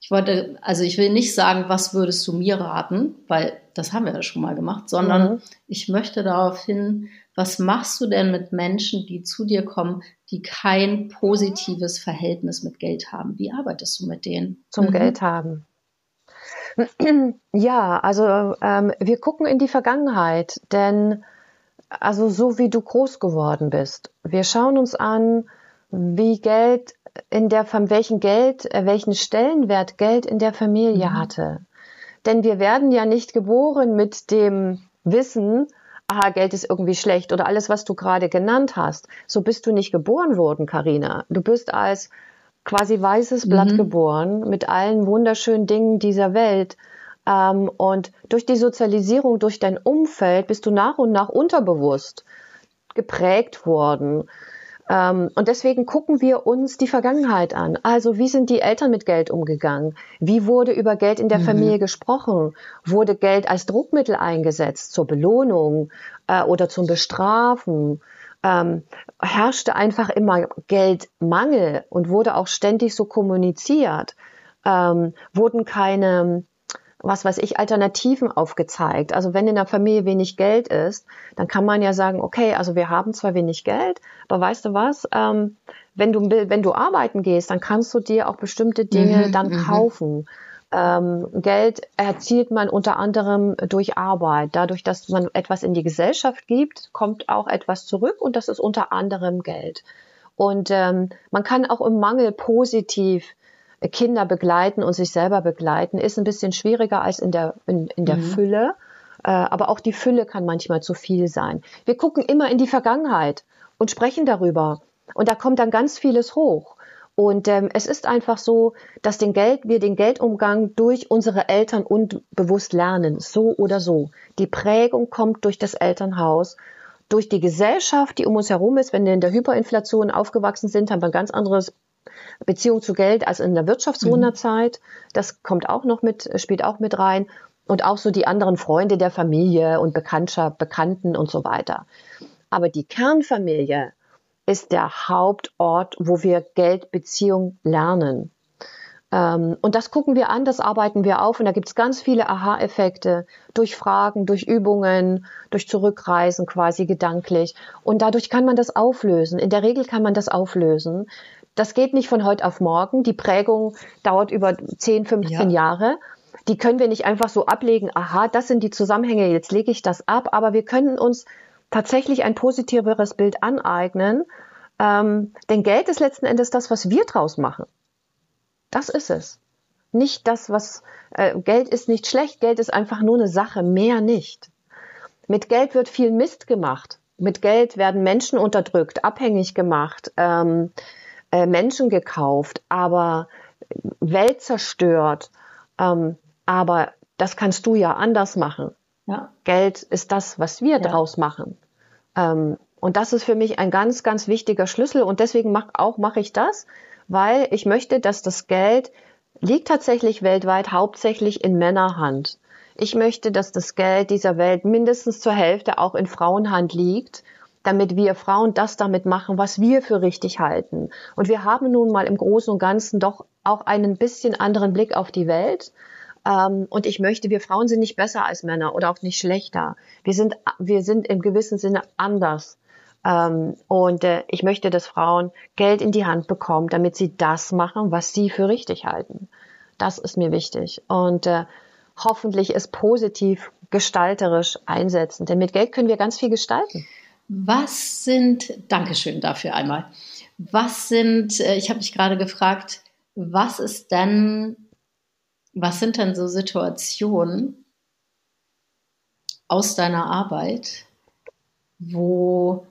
ich wollte, also ich will nicht sagen, was würdest du mir raten, weil das haben wir ja schon mal gemacht, sondern mhm. ich möchte darauf hin, was machst du denn mit Menschen, die zu dir kommen, die kein positives Verhältnis mit Geld haben? Wie arbeitest du mit denen? Zum mhm. Geld haben. Ja, also ähm, wir gucken in die Vergangenheit, denn also so wie du groß geworden bist, wir schauen uns an, wie Geld in der, von welchen Geld, äh, welchen Stellenwert Geld in der Familie mhm. hatte. Denn wir werden ja nicht geboren mit dem Wissen, aha, Geld ist irgendwie schlecht oder alles, was du gerade genannt hast. So bist du nicht geboren worden, Karina. Du bist als quasi weißes Blatt mhm. geboren mit allen wunderschönen Dingen dieser Welt. Ähm, und durch die Sozialisierung, durch dein Umfeld bist du nach und nach unterbewusst geprägt worden. Ähm, und deswegen gucken wir uns die Vergangenheit an. Also wie sind die Eltern mit Geld umgegangen? Wie wurde über Geld in der mhm. Familie gesprochen? Wurde Geld als Druckmittel eingesetzt zur Belohnung äh, oder zum Bestrafen? Ähm, herrschte einfach immer Geldmangel und wurde auch ständig so kommuniziert? Ähm, wurden keine was weiß ich, Alternativen aufgezeigt. Also wenn in der Familie wenig Geld ist, dann kann man ja sagen, okay, also wir haben zwar wenig Geld, aber weißt du was, ähm, wenn du, wenn du arbeiten gehst, dann kannst du dir auch bestimmte Dinge mhm, dann mhm. kaufen. Ähm, Geld erzielt man unter anderem durch Arbeit. Dadurch, dass man etwas in die Gesellschaft gibt, kommt auch etwas zurück und das ist unter anderem Geld. Und ähm, man kann auch im Mangel positiv Kinder begleiten und sich selber begleiten, ist ein bisschen schwieriger als in der, in, in der mhm. Fülle. Äh, aber auch die Fülle kann manchmal zu viel sein. Wir gucken immer in die Vergangenheit und sprechen darüber. Und da kommt dann ganz vieles hoch. Und ähm, es ist einfach so, dass den Geld, wir den Geldumgang durch unsere Eltern unbewusst lernen, so oder so. Die Prägung kommt durch das Elternhaus, durch die Gesellschaft, die um uns herum ist. Wenn wir in der Hyperinflation aufgewachsen sind, haben wir ein ganz anderes Beziehung zu Geld als in der Wirtschaftswunderzeit. Mhm. Das kommt auch noch mit, spielt auch mit rein. Und auch so die anderen Freunde der Familie und Bekanntschaft, Bekannten und so weiter. Aber die Kernfamilie ist der Hauptort, wo wir Geldbeziehung lernen. Ähm, und das gucken wir an, das arbeiten wir auf und da gibt es ganz viele Aha-Effekte durch Fragen, durch Übungen, durch Zurückreisen quasi gedanklich. Und dadurch kann man das auflösen. In der Regel kann man das auflösen, das geht nicht von heute auf morgen. Die Prägung dauert über 10, 15 ja. Jahre. Die können wir nicht einfach so ablegen, aha, das sind die Zusammenhänge, jetzt lege ich das ab. Aber wir können uns tatsächlich ein positiveres Bild aneignen. Ähm, denn Geld ist letzten Endes das, was wir draus machen. Das ist es. Nicht das, was äh, Geld ist nicht schlecht, Geld ist einfach nur eine Sache, mehr nicht. Mit Geld wird viel Mist gemacht. Mit Geld werden Menschen unterdrückt, abhängig gemacht. Ähm, äh, Menschen gekauft, aber Welt zerstört. Ähm, aber das kannst du ja anders machen. Ja. Geld ist das, was wir ja. draus machen. Ähm, und das ist für mich ein ganz, ganz wichtiger Schlüssel. Und deswegen mach, auch mache ich das, weil ich möchte, dass das Geld liegt tatsächlich weltweit hauptsächlich in Männerhand. Ich möchte, dass das Geld dieser Welt mindestens zur Hälfte auch in Frauenhand liegt, damit wir Frauen das damit machen, was wir für richtig halten. Und wir haben nun mal im Großen und Ganzen doch auch einen bisschen anderen Blick auf die Welt. Ähm, und ich möchte, wir Frauen sind nicht besser als Männer oder auch nicht schlechter. Wir sind, wir sind im gewissen Sinne anders. Ähm, und äh, ich möchte, dass Frauen Geld in die Hand bekommen, damit sie das machen, was sie für richtig halten. Das ist mir wichtig. Und äh, hoffentlich es positiv gestalterisch einsetzen. Denn mit Geld können wir ganz viel gestalten. Was sind, Dankeschön dafür einmal. Was sind, äh, ich habe mich gerade gefragt, was ist denn, was sind denn so Situationen aus deiner Arbeit, wo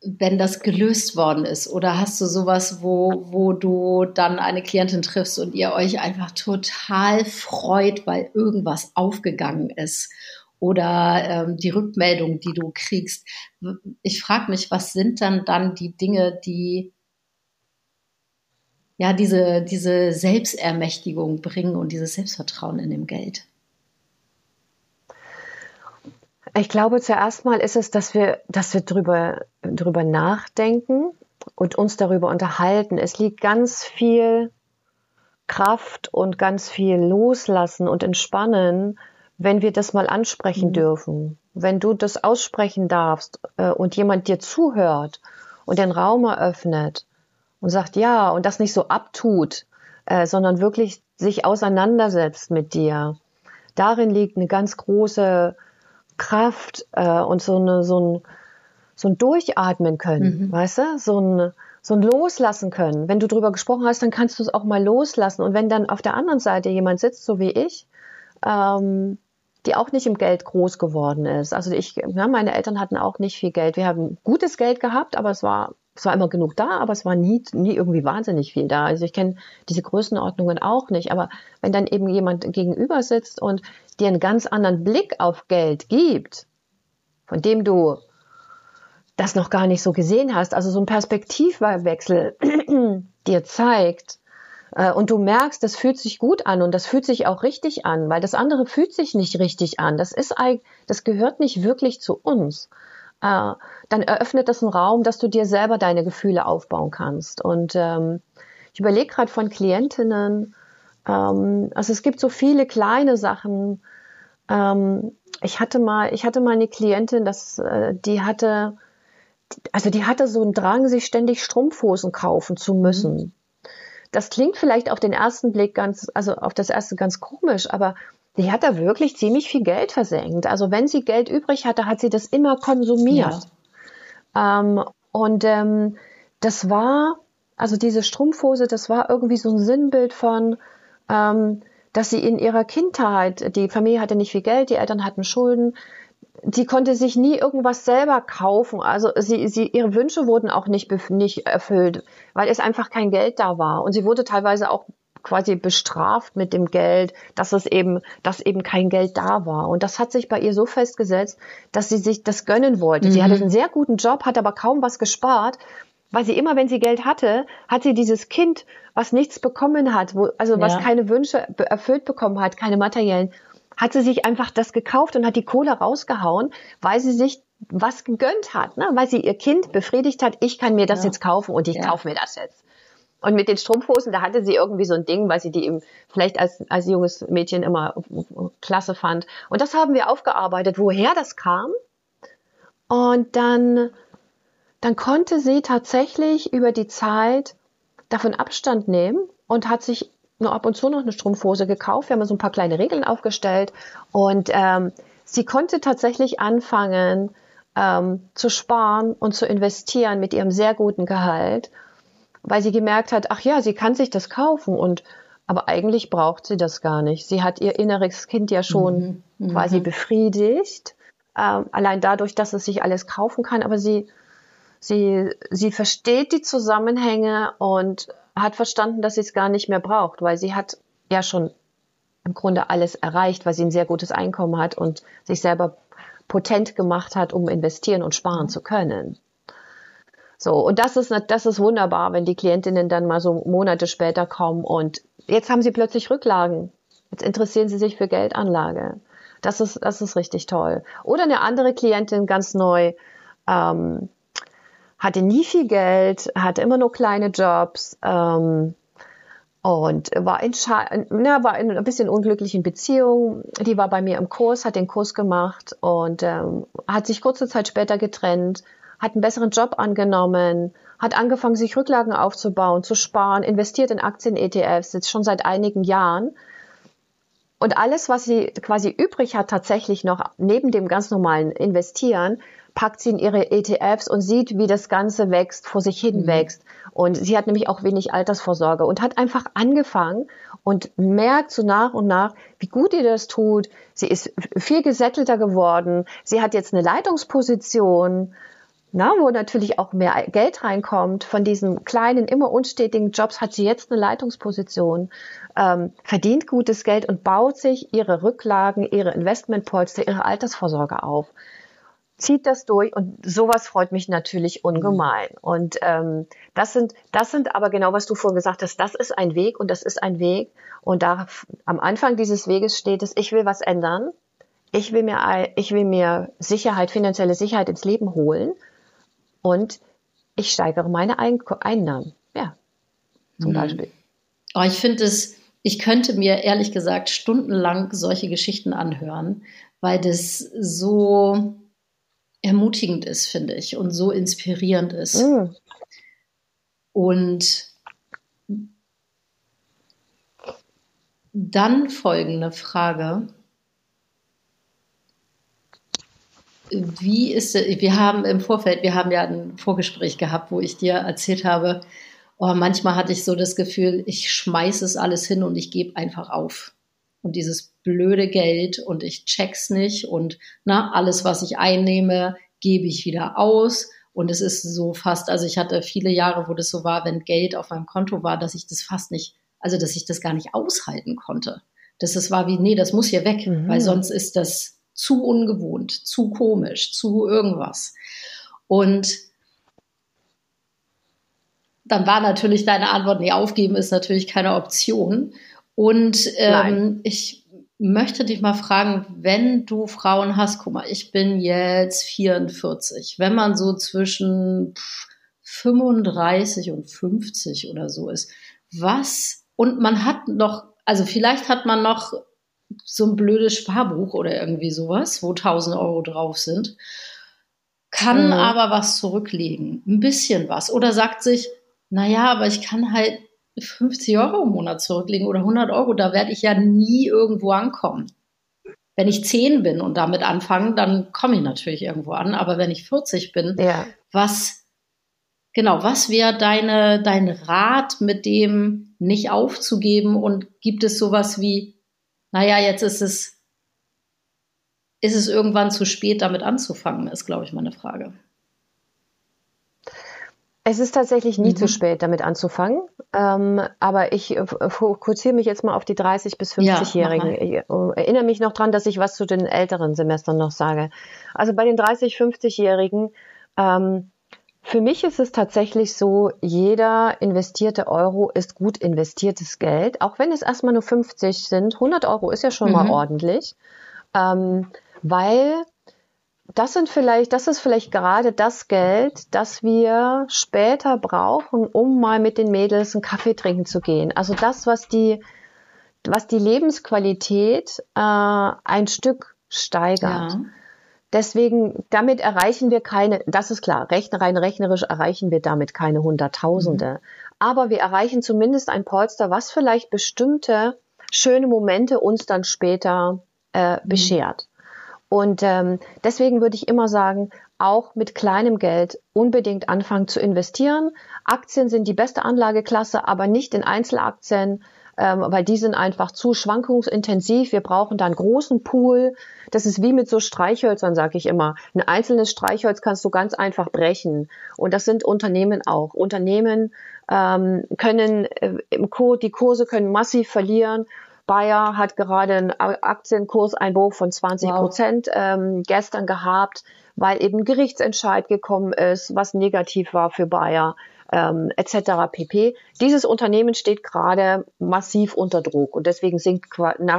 wenn das gelöst worden ist? Oder hast du sowas, wo, wo du dann eine Klientin triffst und ihr euch einfach total freut, weil irgendwas aufgegangen ist? Oder ähm, die Rückmeldung, die du kriegst. Ich frage mich, was sind dann dann die Dinge, die ja diese, diese Selbstermächtigung bringen und dieses Selbstvertrauen in dem Geld? Ich glaube, zuerst mal ist es, dass wir, dass wir drüber, drüber nachdenken und uns darüber unterhalten. Es liegt ganz viel Kraft und ganz viel Loslassen und Entspannen, wenn wir das mal ansprechen mhm. dürfen. Wenn du das aussprechen darfst äh, und jemand dir zuhört und den Raum eröffnet und sagt ja und das nicht so abtut, äh, sondern wirklich sich auseinandersetzt mit dir. Darin liegt eine ganz große Kraft äh, und so, eine, so, ein, so ein Durchatmen können, mhm. weißt du? So ein, so ein Loslassen können. Wenn du drüber gesprochen hast, dann kannst du es auch mal loslassen. Und wenn dann auf der anderen Seite jemand sitzt, so wie ich, ähm, die auch nicht im Geld groß geworden ist. Also ich, ja, meine Eltern hatten auch nicht viel Geld. Wir haben gutes Geld gehabt, aber es war es war immer genug da, aber es war nie, nie irgendwie wahnsinnig viel da. Also ich kenne diese Größenordnungen auch nicht. Aber wenn dann eben jemand gegenüber sitzt und dir einen ganz anderen Blick auf Geld gibt, von dem du das noch gar nicht so gesehen hast, also so ein Perspektivwechsel dir zeigt, und du merkst, das fühlt sich gut an und das fühlt sich auch richtig an, weil das andere fühlt sich nicht richtig an. Das ist das gehört nicht wirklich zu uns. Äh, dann eröffnet das einen Raum, dass du dir selber deine Gefühle aufbauen kannst. Und ähm, ich überlege gerade von Klientinnen, ähm, also es gibt so viele kleine Sachen. Ähm, ich hatte mal, ich hatte mal eine Klientin, das, äh, die hatte, also die hatte so einen Drang, sich ständig Strumpfhosen kaufen zu müssen. Das klingt vielleicht auf den ersten Blick ganz, also auf das erste ganz komisch, aber die hat da wirklich ziemlich viel Geld versenkt. Also wenn sie Geld übrig hatte, hat sie das immer konsumiert. Ja. Ähm, und ähm, das war, also diese Strumpfhose, das war irgendwie so ein Sinnbild von, ähm, dass sie in ihrer Kindheit, die Familie hatte nicht viel Geld, die Eltern hatten Schulden, sie konnte sich nie irgendwas selber kaufen. Also sie, sie, ihre Wünsche wurden auch nicht, nicht erfüllt, weil es einfach kein Geld da war. Und sie wurde teilweise auch quasi bestraft mit dem Geld, dass es eben, dass eben kein Geld da war. Und das hat sich bei ihr so festgesetzt, dass sie sich das gönnen wollte. Mhm. Sie hatte einen sehr guten Job, hat aber kaum was gespart, weil sie immer, wenn sie Geld hatte, hat sie dieses Kind, was nichts bekommen hat, wo, also was keine Wünsche erfüllt bekommen hat, keine materiellen, hat sie sich einfach das gekauft und hat die Kohle rausgehauen, weil sie sich was gegönnt hat, ne? weil sie ihr Kind befriedigt hat, ich kann mir das ja. jetzt kaufen und ich ja. kaufe mir das jetzt. Und mit den Strumpfhosen, da hatte sie irgendwie so ein Ding, weil sie die eben vielleicht als, als junges Mädchen immer klasse fand. Und das haben wir aufgearbeitet, woher das kam. Und dann, dann konnte sie tatsächlich über die Zeit davon Abstand nehmen und hat sich nur ab und zu noch eine Strumpfhose gekauft. Wir haben so ein paar kleine Regeln aufgestellt und ähm, sie konnte tatsächlich anfangen ähm, zu sparen und zu investieren mit ihrem sehr guten Gehalt weil sie gemerkt hat, ach ja, sie kann sich das kaufen und aber eigentlich braucht sie das gar nicht. Sie hat ihr inneres Kind ja schon mhm. quasi mhm. befriedigt, äh, allein dadurch, dass es sich alles kaufen kann. Aber sie, sie, sie versteht die Zusammenhänge und hat verstanden, dass sie es gar nicht mehr braucht, weil sie hat ja schon im Grunde alles erreicht, weil sie ein sehr gutes Einkommen hat und sich selber potent gemacht hat, um investieren und sparen zu können. So, und das ist, das ist wunderbar, wenn die Klientinnen dann mal so Monate später kommen und jetzt haben sie plötzlich Rücklagen. Jetzt interessieren sie sich für Geldanlage. Das ist, das ist richtig toll. Oder eine andere Klientin ganz neu, ähm, hatte nie viel Geld, hatte immer nur kleine Jobs, ähm, und war in, na, war in ein bisschen unglücklichen Beziehung. Die war bei mir im Kurs, hat den Kurs gemacht und ähm, hat sich kurze Zeit später getrennt, hat einen besseren Job angenommen, hat angefangen, sich Rücklagen aufzubauen, zu sparen, investiert in Aktien-ETFs, jetzt schon seit einigen Jahren. Und alles, was sie quasi übrig hat, tatsächlich noch neben dem ganz normalen Investieren, packt sie in ihre ETFs und sieht, wie das Ganze wächst, vor sich hin mhm. wächst. Und sie hat nämlich auch wenig Altersvorsorge und hat einfach angefangen und merkt so nach und nach, wie gut ihr das tut. Sie ist viel gesättelter geworden. Sie hat jetzt eine Leitungsposition, na, wo natürlich auch mehr Geld reinkommt. Von diesen kleinen, immer unstetigen Jobs hat sie jetzt eine Leitungsposition, ähm, verdient gutes Geld und baut sich ihre Rücklagen, ihre Investmentpolster, ihre Altersvorsorge auf zieht das durch und sowas freut mich natürlich ungemein. Mhm. Und ähm, das sind, das sind aber genau, was du vorhin gesagt hast, das ist ein Weg und das ist ein Weg. Und da am Anfang dieses Weges steht es, ich will was ändern. Ich will mir, ich will mir Sicherheit, finanzielle Sicherheit ins Leben holen und ich steigere meine Einnahmen. Ja, zum mhm. Beispiel. Oh, ich finde es, ich könnte mir ehrlich gesagt stundenlang solche Geschichten anhören, weil das so, ermutigend ist, finde ich, und so inspirierend ist. Mhm. Und dann folgende Frage. Wie ist, wir haben im Vorfeld, wir haben ja ein Vorgespräch gehabt, wo ich dir erzählt habe, oh, manchmal hatte ich so das Gefühl, ich schmeiße es alles hin und ich gebe einfach auf und dieses blöde Geld und ich check's nicht und na, alles, was ich einnehme, gebe ich wieder aus. Und es ist so fast, also ich hatte viele Jahre, wo das so war, wenn Geld auf meinem Konto war, dass ich das fast nicht, also dass ich das gar nicht aushalten konnte. Dass es war wie, nee, das muss hier weg, mhm. weil sonst ist das zu ungewohnt, zu komisch, zu irgendwas. Und dann war natürlich deine Antwort, nee, aufgeben ist natürlich keine Option. Und ähm, ich möchte dich mal fragen, wenn du Frauen hast, guck mal, ich bin jetzt 44, wenn man so zwischen 35 und 50 oder so ist, was, und man hat noch, also vielleicht hat man noch so ein blödes Sparbuch oder irgendwie sowas, wo 1000 Euro drauf sind, kann mhm. aber was zurücklegen, ein bisschen was, oder sagt sich, naja, aber ich kann halt 50 Euro im Monat zurücklegen oder 100 Euro, da werde ich ja nie irgendwo ankommen. Wenn ich 10 bin und damit anfange, dann komme ich natürlich irgendwo an. Aber wenn ich 40 bin, ja. was, genau, was wäre deine, dein Rat mit dem nicht aufzugeben und gibt es sowas wie, naja, jetzt ist es, ist es irgendwann zu spät, damit anzufangen, ist, glaube ich, meine Frage. Es ist tatsächlich nie mhm. zu spät, damit anzufangen. Ähm, aber ich äh, fokussiere mich jetzt mal auf die 30- bis 50-Jährigen. Ja, ich äh, erinnere mich noch dran, dass ich was zu den älteren Semestern noch sage. Also bei den 30-, 50-Jährigen, ähm, für mich ist es tatsächlich so, jeder investierte Euro ist gut investiertes Geld, auch wenn es erstmal nur 50 sind. 100 Euro ist ja schon mhm. mal ordentlich, ähm, weil das sind vielleicht, das ist vielleicht gerade das Geld, das wir später brauchen, um mal mit den Mädels einen Kaffee trinken zu gehen. Also das, was die, was die Lebensqualität äh, ein Stück steigert. Ja. Deswegen, damit erreichen wir keine, das ist klar, rein rechnerisch erreichen wir damit keine Hunderttausende. Mhm. Aber wir erreichen zumindest ein Polster, was vielleicht bestimmte schöne Momente uns dann später äh, mhm. beschert. Und ähm, deswegen würde ich immer sagen, auch mit kleinem Geld unbedingt anfangen zu investieren. Aktien sind die beste Anlageklasse, aber nicht in Einzelaktien, ähm, weil die sind einfach zu schwankungsintensiv. Wir brauchen da einen großen Pool. Das ist wie mit so Streichhölzern, sage ich immer. Ein einzelnes Streichholz kannst du ganz einfach brechen. Und das sind Unternehmen auch. Unternehmen ähm, können äh, im Code, die Kurse können massiv verlieren Bayer hat gerade einen Aktienkurseinbruch von 20 Prozent wow. ähm, gestern gehabt, weil eben Gerichtsentscheid gekommen ist, was negativ war für Bayer. Ähm, etc. pp. Dieses Unternehmen steht gerade massiv unter Druck und deswegen sinkt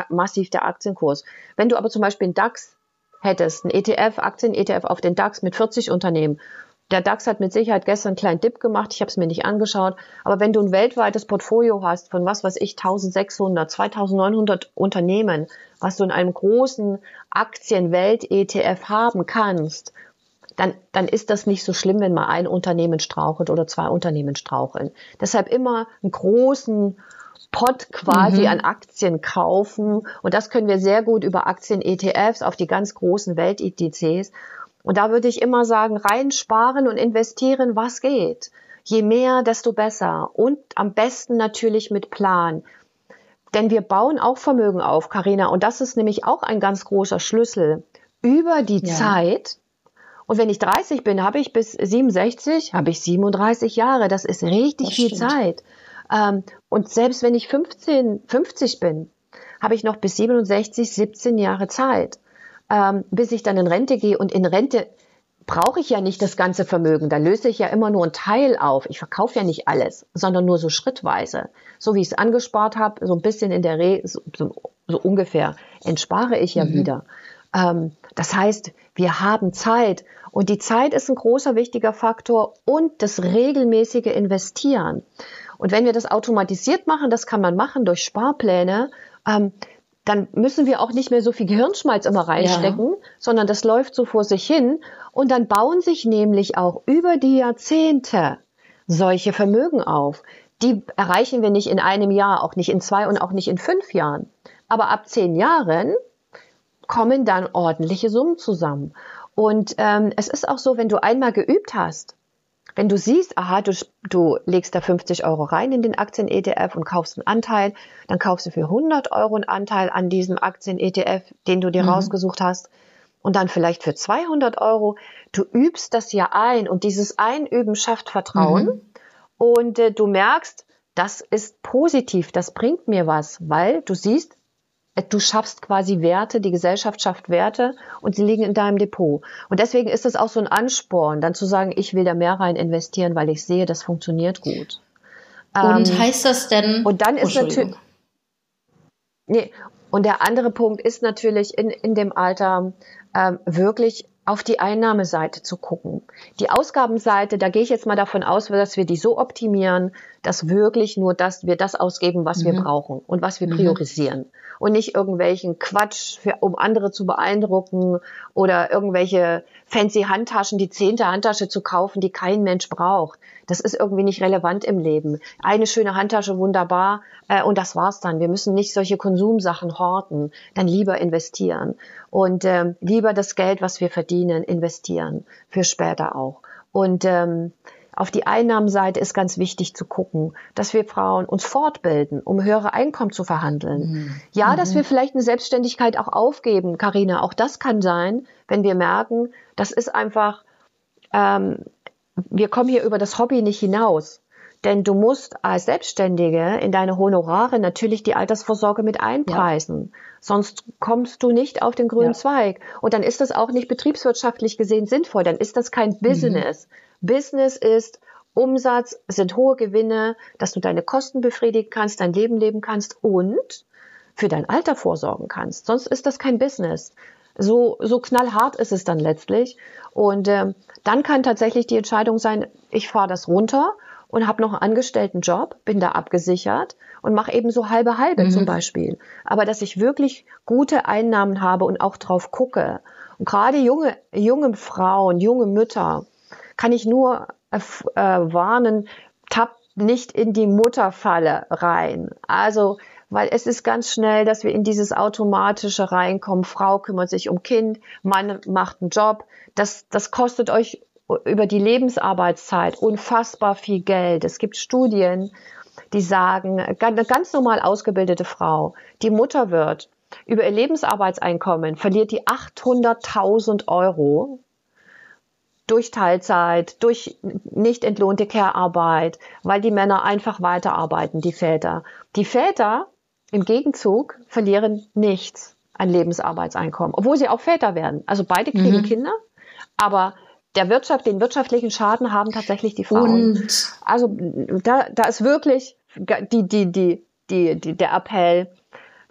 massiv der Aktienkurs. Wenn du aber zum Beispiel einen DAX hättest, einen ETF, Aktien-ETF auf den DAX mit 40 Unternehmen der DAX hat mit Sicherheit gestern einen kleinen Dip gemacht. Ich habe es mir nicht angeschaut. Aber wenn du ein weltweites Portfolio hast von was weiß ich, 1600, 2900 Unternehmen, was du in einem großen Aktienwelt-ETF haben kannst, dann, dann ist das nicht so schlimm, wenn mal ein Unternehmen strauchelt oder zwei Unternehmen straucheln. Deshalb immer einen großen Pot quasi mhm. an Aktien kaufen. Und das können wir sehr gut über Aktien-ETFs auf die ganz großen Weltindizes. Und da würde ich immer sagen, reinsparen und investieren, was geht. Je mehr, desto besser. Und am besten natürlich mit Plan. Denn wir bauen auch Vermögen auf, Karina. Und das ist nämlich auch ein ganz großer Schlüssel. Über die ja. Zeit. Und wenn ich 30 bin, habe ich bis 67, habe ich 37 Jahre. Das ist richtig das viel Zeit. Ähm, und selbst wenn ich 15, 50 bin, habe ich noch bis 67, 17 Jahre Zeit ähm, bis ich dann in Rente gehe. Und in Rente brauche ich ja nicht das ganze Vermögen. Da löse ich ja immer nur einen Teil auf. Ich verkaufe ja nicht alles, sondern nur so schrittweise. So wie ich es angespart habe, so ein bisschen in der Re, so, so, ungefähr, entspare ich ja mhm. wieder. Ähm, das heißt, wir haben Zeit. Und die Zeit ist ein großer, wichtiger Faktor und das regelmäßige Investieren. Und wenn wir das automatisiert machen, das kann man machen durch Sparpläne, ähm, dann müssen wir auch nicht mehr so viel Gehirnschmalz immer reinstecken, ja. sondern das läuft so vor sich hin. Und dann bauen sich nämlich auch über die Jahrzehnte solche Vermögen auf. Die erreichen wir nicht in einem Jahr, auch nicht in zwei und auch nicht in fünf Jahren. Aber ab zehn Jahren kommen dann ordentliche Summen zusammen. Und ähm, es ist auch so, wenn du einmal geübt hast, wenn du siehst, aha, du, du legst da 50 Euro rein in den Aktien-ETF und kaufst einen Anteil, dann kaufst du für 100 Euro einen Anteil an diesem Aktien-ETF, den du dir mhm. rausgesucht hast und dann vielleicht für 200 Euro. Du übst das ja ein und dieses Einüben schafft Vertrauen mhm. und äh, du merkst, das ist positiv, das bringt mir was, weil du siehst, du schaffst quasi Werte, die Gesellschaft schafft Werte und sie liegen in deinem Depot. Und deswegen ist es auch so ein Ansporn, dann zu sagen, ich will da mehr rein investieren, weil ich sehe, das funktioniert gut. Und ähm, heißt das denn? Und dann ist natürlich. Nee, und der andere Punkt ist natürlich in, in dem Alter ähm, wirklich auf die Einnahmeseite zu gucken. Die Ausgabenseite, da gehe ich jetzt mal davon aus, dass wir die so optimieren, dass wirklich nur das, wir das ausgeben, was mhm. wir brauchen und was wir mhm. priorisieren. Mhm. Und nicht irgendwelchen Quatsch, für, um andere zu beeindrucken oder irgendwelche fancy Handtaschen, die zehnte Handtasche zu kaufen, die kein Mensch braucht. Das ist irgendwie nicht relevant im Leben. Eine schöne Handtasche, wunderbar, äh, und das war's dann. Wir müssen nicht solche Konsumsachen horten, dann lieber investieren und ähm, lieber das Geld, was wir verdienen, investieren für später auch. Und ähm, auf die Einnahmenseite ist ganz wichtig zu gucken, dass wir Frauen uns fortbilden, um höhere Einkommen zu verhandeln. Mhm. Ja, dass mhm. wir vielleicht eine Selbstständigkeit auch aufgeben, Karina. Auch das kann sein, wenn wir merken, das ist einfach ähm, wir kommen hier über das Hobby nicht hinaus. Denn du musst als Selbstständige in deine Honorare natürlich die Altersvorsorge mit einpreisen. Ja. Sonst kommst du nicht auf den grünen ja. Zweig. Und dann ist das auch nicht betriebswirtschaftlich gesehen sinnvoll. Dann ist das kein Business. Mhm. Business ist Umsatz, sind hohe Gewinne, dass du deine Kosten befriedigen kannst, dein Leben leben kannst und für dein Alter vorsorgen kannst. Sonst ist das kein Business. So, so knallhart ist es dann letztlich. Und äh, dann kann tatsächlich die Entscheidung sein, ich fahre das runter und habe noch einen angestellten Job, bin da abgesichert und mache eben so halbe halbe mhm. zum Beispiel. Aber dass ich wirklich gute Einnahmen habe und auch drauf gucke. Und gerade junge, junge Frauen, junge Mütter kann ich nur äh, warnen, tapp nicht in die Mutterfalle rein. Also weil es ist ganz schnell, dass wir in dieses automatische reinkommen. Frau kümmert sich um Kind, Mann macht einen Job. Das, das kostet euch über die Lebensarbeitszeit unfassbar viel Geld. Es gibt Studien, die sagen, eine ganz normal ausgebildete Frau, die Mutter wird, über ihr Lebensarbeitseinkommen verliert die 800.000 Euro durch Teilzeit, durch nicht entlohnte Care-Arbeit, weil die Männer einfach weiterarbeiten, die Väter. Die Väter im Gegenzug verlieren nichts an Lebensarbeitseinkommen, obwohl sie auch Väter werden. Also beide kriegen mhm. Kinder, aber der Wirtschaft, den wirtschaftlichen Schaden haben tatsächlich die Frauen. Und also da, da ist wirklich die, die, die, die, die, der Appell,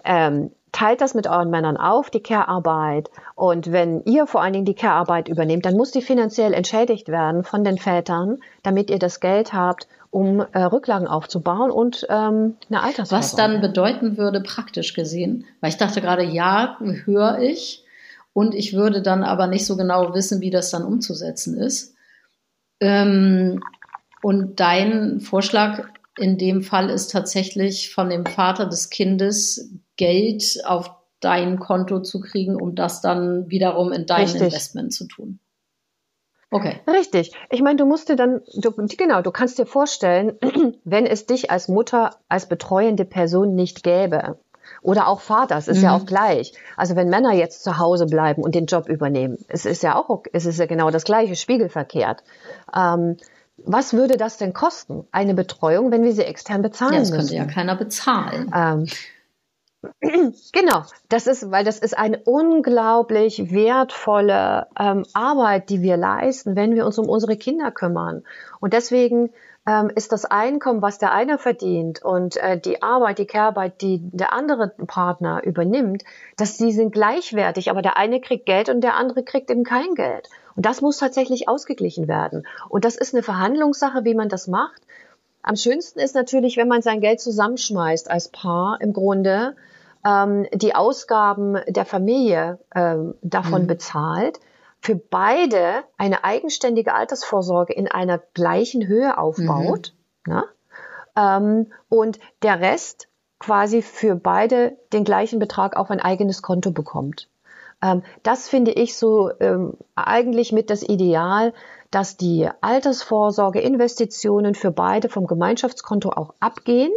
ähm, teilt das mit euren Männern auf, die Care-Arbeit. Und wenn ihr vor allen Dingen die Care-Arbeit übernehmt, dann muss die finanziell entschädigt werden von den Vätern, damit ihr das Geld habt, um äh, Rücklagen aufzubauen und ähm, eine Altersvorsorge. Was dann bedeuten würde, praktisch gesehen, weil ich dachte gerade, ja, höre ich, und ich würde dann aber nicht so genau wissen, wie das dann umzusetzen ist. Ähm, und dein Vorschlag in dem Fall ist tatsächlich von dem Vater des Kindes Geld auf dein Konto zu kriegen, um das dann wiederum in dein Richtig. Investment zu tun. Okay. Richtig. Ich meine, du musst dir dann, du, genau, du kannst dir vorstellen, wenn es dich als Mutter, als betreuende Person nicht gäbe, oder auch Vater, es ist mhm. ja auch gleich. Also wenn Männer jetzt zu Hause bleiben und den Job übernehmen, es ist ja auch, es ist ja genau das gleiche, spiegelverkehrt. Ähm, was würde das denn kosten, eine Betreuung, wenn wir sie extern bezahlen ja, das müssen? Das könnte ja keiner bezahlen. Ähm, Genau, das ist, weil das ist eine unglaublich wertvolle ähm, Arbeit, die wir leisten, wenn wir uns um unsere Kinder kümmern. Und deswegen ähm, ist das Einkommen, was der eine verdient und äh, die Arbeit, die Care-Arbeit, die der andere Partner übernimmt, dass die sind gleichwertig, aber der eine kriegt Geld und der andere kriegt eben kein Geld. Und das muss tatsächlich ausgeglichen werden. Und das ist eine Verhandlungssache, wie man das macht. Am schönsten ist natürlich, wenn man sein Geld zusammenschmeißt als Paar im Grunde ähm, die Ausgaben der Familie ähm, davon mhm. bezahlt, für beide eine eigenständige Altersvorsorge in einer gleichen Höhe aufbaut mhm. ne? ähm, und der Rest quasi für beide den gleichen Betrag auf ein eigenes Konto bekommt. Ähm, das finde ich so ähm, eigentlich mit das Ideal, dass die Altersvorsorge Investitionen für beide vom Gemeinschaftskonto auch abgehen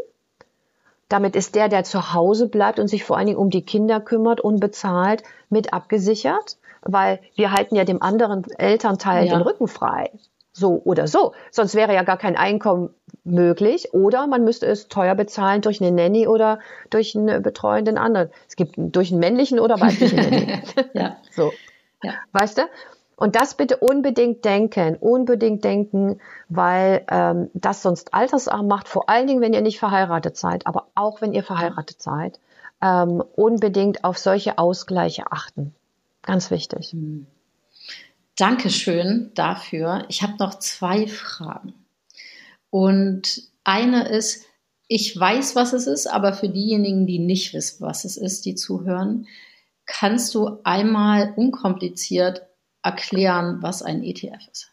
damit ist der, der zu Hause bleibt und sich vor allen Dingen um die Kinder kümmert, unbezahlt, mit abgesichert, weil wir halten ja dem anderen Elternteil ja. den Rücken frei. So oder so. Sonst wäre ja gar kein Einkommen möglich oder man müsste es teuer bezahlen durch eine Nanny oder durch einen betreuenden anderen. Es gibt durch einen männlichen oder weiblichen Nanny. ja. So. Ja. Weißt du? Und das bitte unbedingt denken, unbedingt denken, weil ähm, das sonst altersarm macht, vor allen Dingen, wenn ihr nicht verheiratet seid, aber auch wenn ihr verheiratet seid, ähm, unbedingt auf solche Ausgleiche achten. Ganz wichtig. Hm. Dankeschön dafür. Ich habe noch zwei Fragen. Und eine ist, ich weiß, was es ist, aber für diejenigen, die nicht wissen, was es ist, die zuhören, kannst du einmal unkompliziert erklären, was ein ETF ist?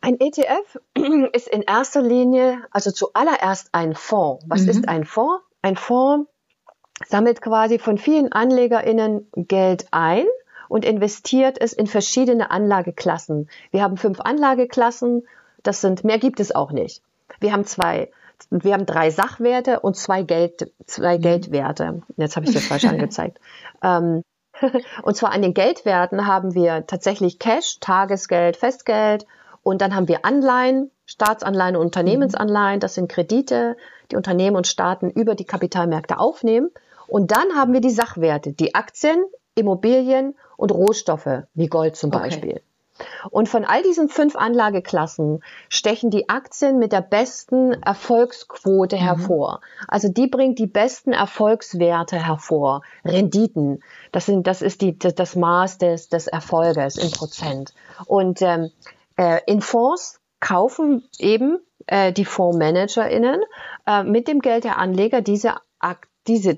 Ein ETF ist in erster Linie, also zuallererst ein Fonds. Was mhm. ist ein Fonds? Ein Fonds sammelt quasi von vielen AnlegerInnen Geld ein und investiert es in verschiedene Anlageklassen. Wir haben fünf Anlageklassen, das sind, mehr gibt es auch nicht. Wir haben zwei, wir haben drei Sachwerte und zwei Geld, zwei mhm. Geldwerte. Jetzt habe ich das falsch angezeigt. Ähm, und zwar an den Geldwerten haben wir tatsächlich Cash, Tagesgeld, Festgeld und dann haben wir Anleihen, Staatsanleihen und Unternehmensanleihen. Das sind Kredite, die Unternehmen und Staaten über die Kapitalmärkte aufnehmen. Und dann haben wir die Sachwerte, die Aktien, Immobilien und Rohstoffe, wie Gold zum Beispiel. Okay. Und von all diesen fünf Anlageklassen stechen die Aktien mit der besten Erfolgsquote mhm. hervor. Also die bringt die besten Erfolgswerte hervor, Renditen. Das sind, das ist die, das Maß des, des Erfolges in Prozent. Und ähm, äh, in Fonds kaufen eben äh, die FondsmanagerInnen äh, mit dem Geld der Anleger diese, diese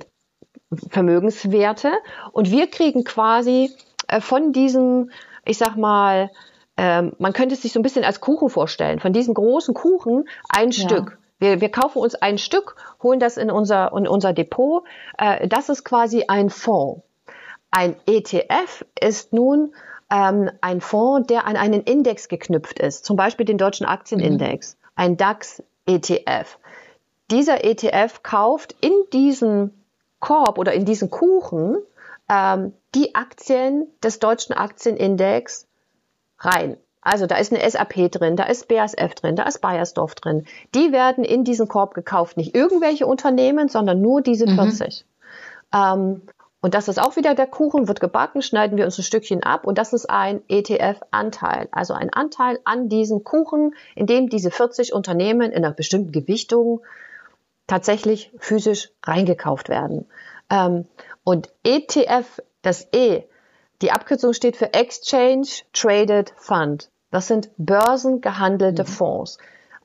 Vermögenswerte und wir kriegen quasi äh, von diesem ich sag mal, ähm, man könnte es sich so ein bisschen als Kuchen vorstellen. Von diesem großen Kuchen ein ja. Stück. Wir, wir kaufen uns ein Stück, holen das in unser, in unser Depot. Äh, das ist quasi ein Fonds. Ein ETF ist nun ähm, ein Fonds, der an einen Index geknüpft ist, zum Beispiel den deutschen Aktienindex, mhm. ein DAX-ETF. Dieser ETF kauft in diesen Korb oder in diesen Kuchen ähm, die Aktien des deutschen Aktienindex rein. Also da ist eine SAP drin, da ist BASF drin, da ist Bayersdorf drin. Die werden in diesen Korb gekauft. Nicht irgendwelche Unternehmen, sondern nur diese 40. Mhm. Ähm, und das ist auch wieder der Kuchen, wird gebacken, schneiden wir uns ein Stückchen ab und das ist ein ETF-Anteil. Also ein Anteil an diesem Kuchen, in dem diese 40 Unternehmen in einer bestimmten Gewichtung tatsächlich physisch reingekauft werden. Ähm, und ETF, das E, die Abkürzung steht für Exchange Traded Fund. Das sind börsengehandelte mhm. Fonds.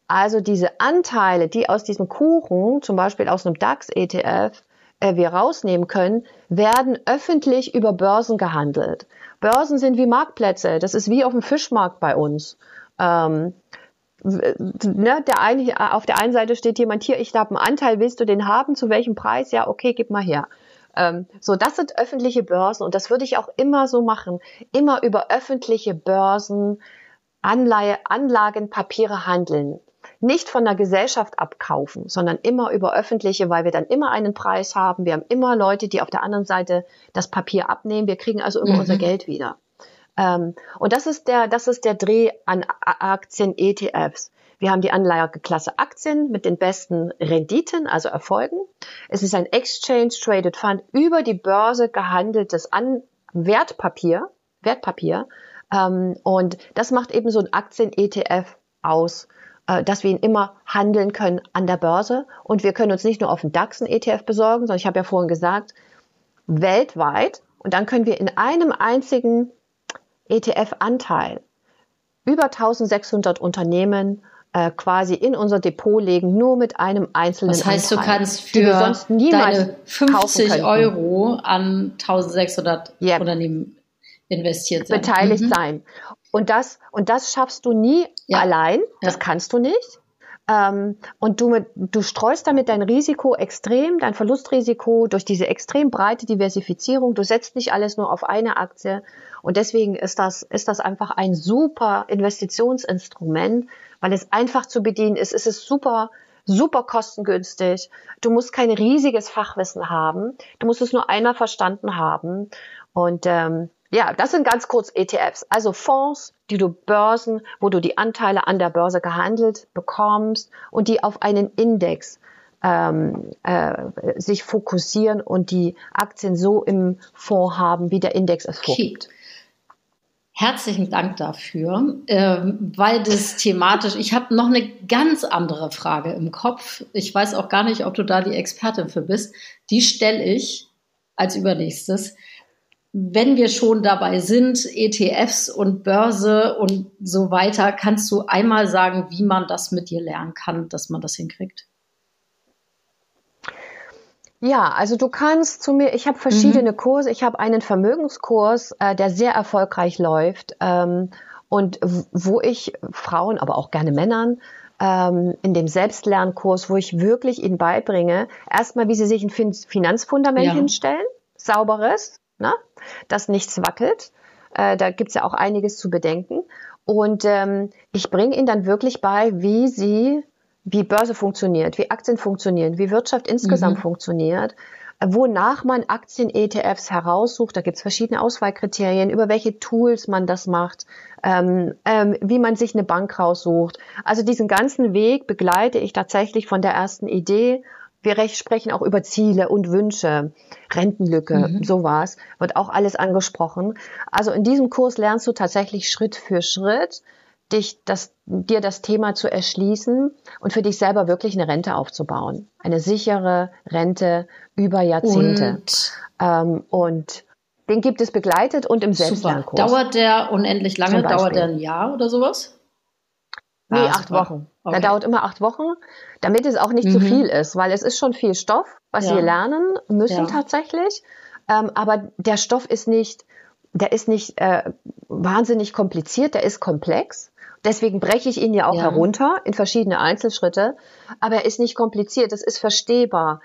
Also diese Anteile, die aus diesem Kuchen, zum Beispiel aus einem DAX-ETF, äh, wir rausnehmen können, werden öffentlich über Börsen gehandelt. Börsen sind wie Marktplätze. Das ist wie auf dem Fischmarkt bei uns. Ähm, ne, der eine, auf der einen Seite steht jemand hier, ich habe einen Anteil, willst du den haben? Zu welchem Preis? Ja, okay, gib mal her. Ähm, so, das sind öffentliche Börsen und das würde ich auch immer so machen. Immer über öffentliche Börsen Anleihe, Anlagenpapiere handeln nicht von der Gesellschaft abkaufen, sondern immer über öffentliche, weil wir dann immer einen Preis haben. Wir haben immer Leute, die auf der anderen Seite das Papier abnehmen. Wir kriegen also immer mhm. unser Geld wieder. Ähm, und das ist der, das ist der Dreh an Aktien-ETFs. Wir haben die Anlageklasse Aktien mit den besten Renditen, also Erfolgen. Es ist ein Exchange Traded Fund über die Börse gehandeltes an Wertpapier, Wertpapier. Ähm, und das macht eben so ein Aktien-ETF aus. Äh, dass wir ihn immer handeln können an der Börse. Und wir können uns nicht nur auf den DAX einen ETF besorgen, sondern ich habe ja vorhin gesagt, weltweit. Und dann können wir in einem einzigen ETF-Anteil über 1600 Unternehmen äh, quasi in unser Depot legen, nur mit einem einzelnen Das heißt, Anteil, du kannst für sonst deine 50 Euro an 1600 yep. Unternehmen investiert sein. Beteiligt mhm. sein. Und das, und das schaffst du nie ja. allein. Das ja. kannst du nicht. Ähm, und du, du streust damit dein Risiko extrem, dein Verlustrisiko durch diese extrem breite Diversifizierung. Du setzt nicht alles nur auf eine Aktie. Und deswegen ist das, ist das einfach ein super Investitionsinstrument, weil es einfach zu bedienen ist. Es ist super, super kostengünstig. Du musst kein riesiges Fachwissen haben. Du musst es nur einmal verstanden haben. Und ähm, ja, das sind ganz kurz ETFs, also Fonds, die du Börsen, wo du die Anteile an der Börse gehandelt bekommst und die auf einen Index ähm, äh, sich fokussieren und die Aktien so im Fonds haben, wie der Index es vorgibt. Herzlichen Dank dafür, ähm, weil das thematisch, ich habe noch eine ganz andere Frage im Kopf. Ich weiß auch gar nicht, ob du da die Expertin für bist. Die stelle ich als übernächstes wenn wir schon dabei sind, ETFs und Börse und so weiter, kannst du einmal sagen, wie man das mit dir lernen kann, dass man das hinkriegt? Ja, also du kannst zu mir, ich habe verschiedene mhm. Kurse, ich habe einen Vermögenskurs, äh, der sehr erfolgreich läuft ähm, und wo ich Frauen, aber auch gerne Männern ähm, in dem Selbstlernkurs, wo ich wirklich ihnen beibringe, erstmal, wie sie sich ein Finanzfundament ja. hinstellen, sauberes, ne? dass nichts wackelt. Äh, da gibt's ja auch einiges zu bedenken. Und ähm, ich bringe Ihnen dann wirklich bei, wie Sie, wie Börse funktioniert, wie Aktien funktionieren, wie Wirtschaft insgesamt mhm. funktioniert, wonach man Aktien-ETFs heraussucht. Da gibt's verschiedene Auswahlkriterien, über welche Tools man das macht, ähm, ähm, wie man sich eine Bank raussucht. Also diesen ganzen Weg begleite ich tatsächlich von der ersten Idee wir sprechen auch über Ziele und Wünsche, Rentenlücke, mhm. sowas, wird auch alles angesprochen. Also in diesem Kurs lernst du tatsächlich Schritt für Schritt, dich das, dir das Thema zu erschließen und für dich selber wirklich eine Rente aufzubauen. Eine sichere Rente über Jahrzehnte. Und, ähm, und den gibt es begleitet und im Selbstlernkurs. Dauert der unendlich lange? Dauert der ein Jahr oder sowas? Nee, ah, acht super. Wochen. Okay. Der dauert immer acht Wochen, damit es auch nicht mhm. zu viel ist, weil es ist schon viel Stoff, was ja. wir lernen müssen ja. tatsächlich. Ähm, aber der Stoff ist nicht, der ist nicht äh, wahnsinnig kompliziert, der ist komplex. Deswegen breche ich ihn ja auch ja. herunter in verschiedene Einzelschritte. Aber er ist nicht kompliziert, es ist verstehbar.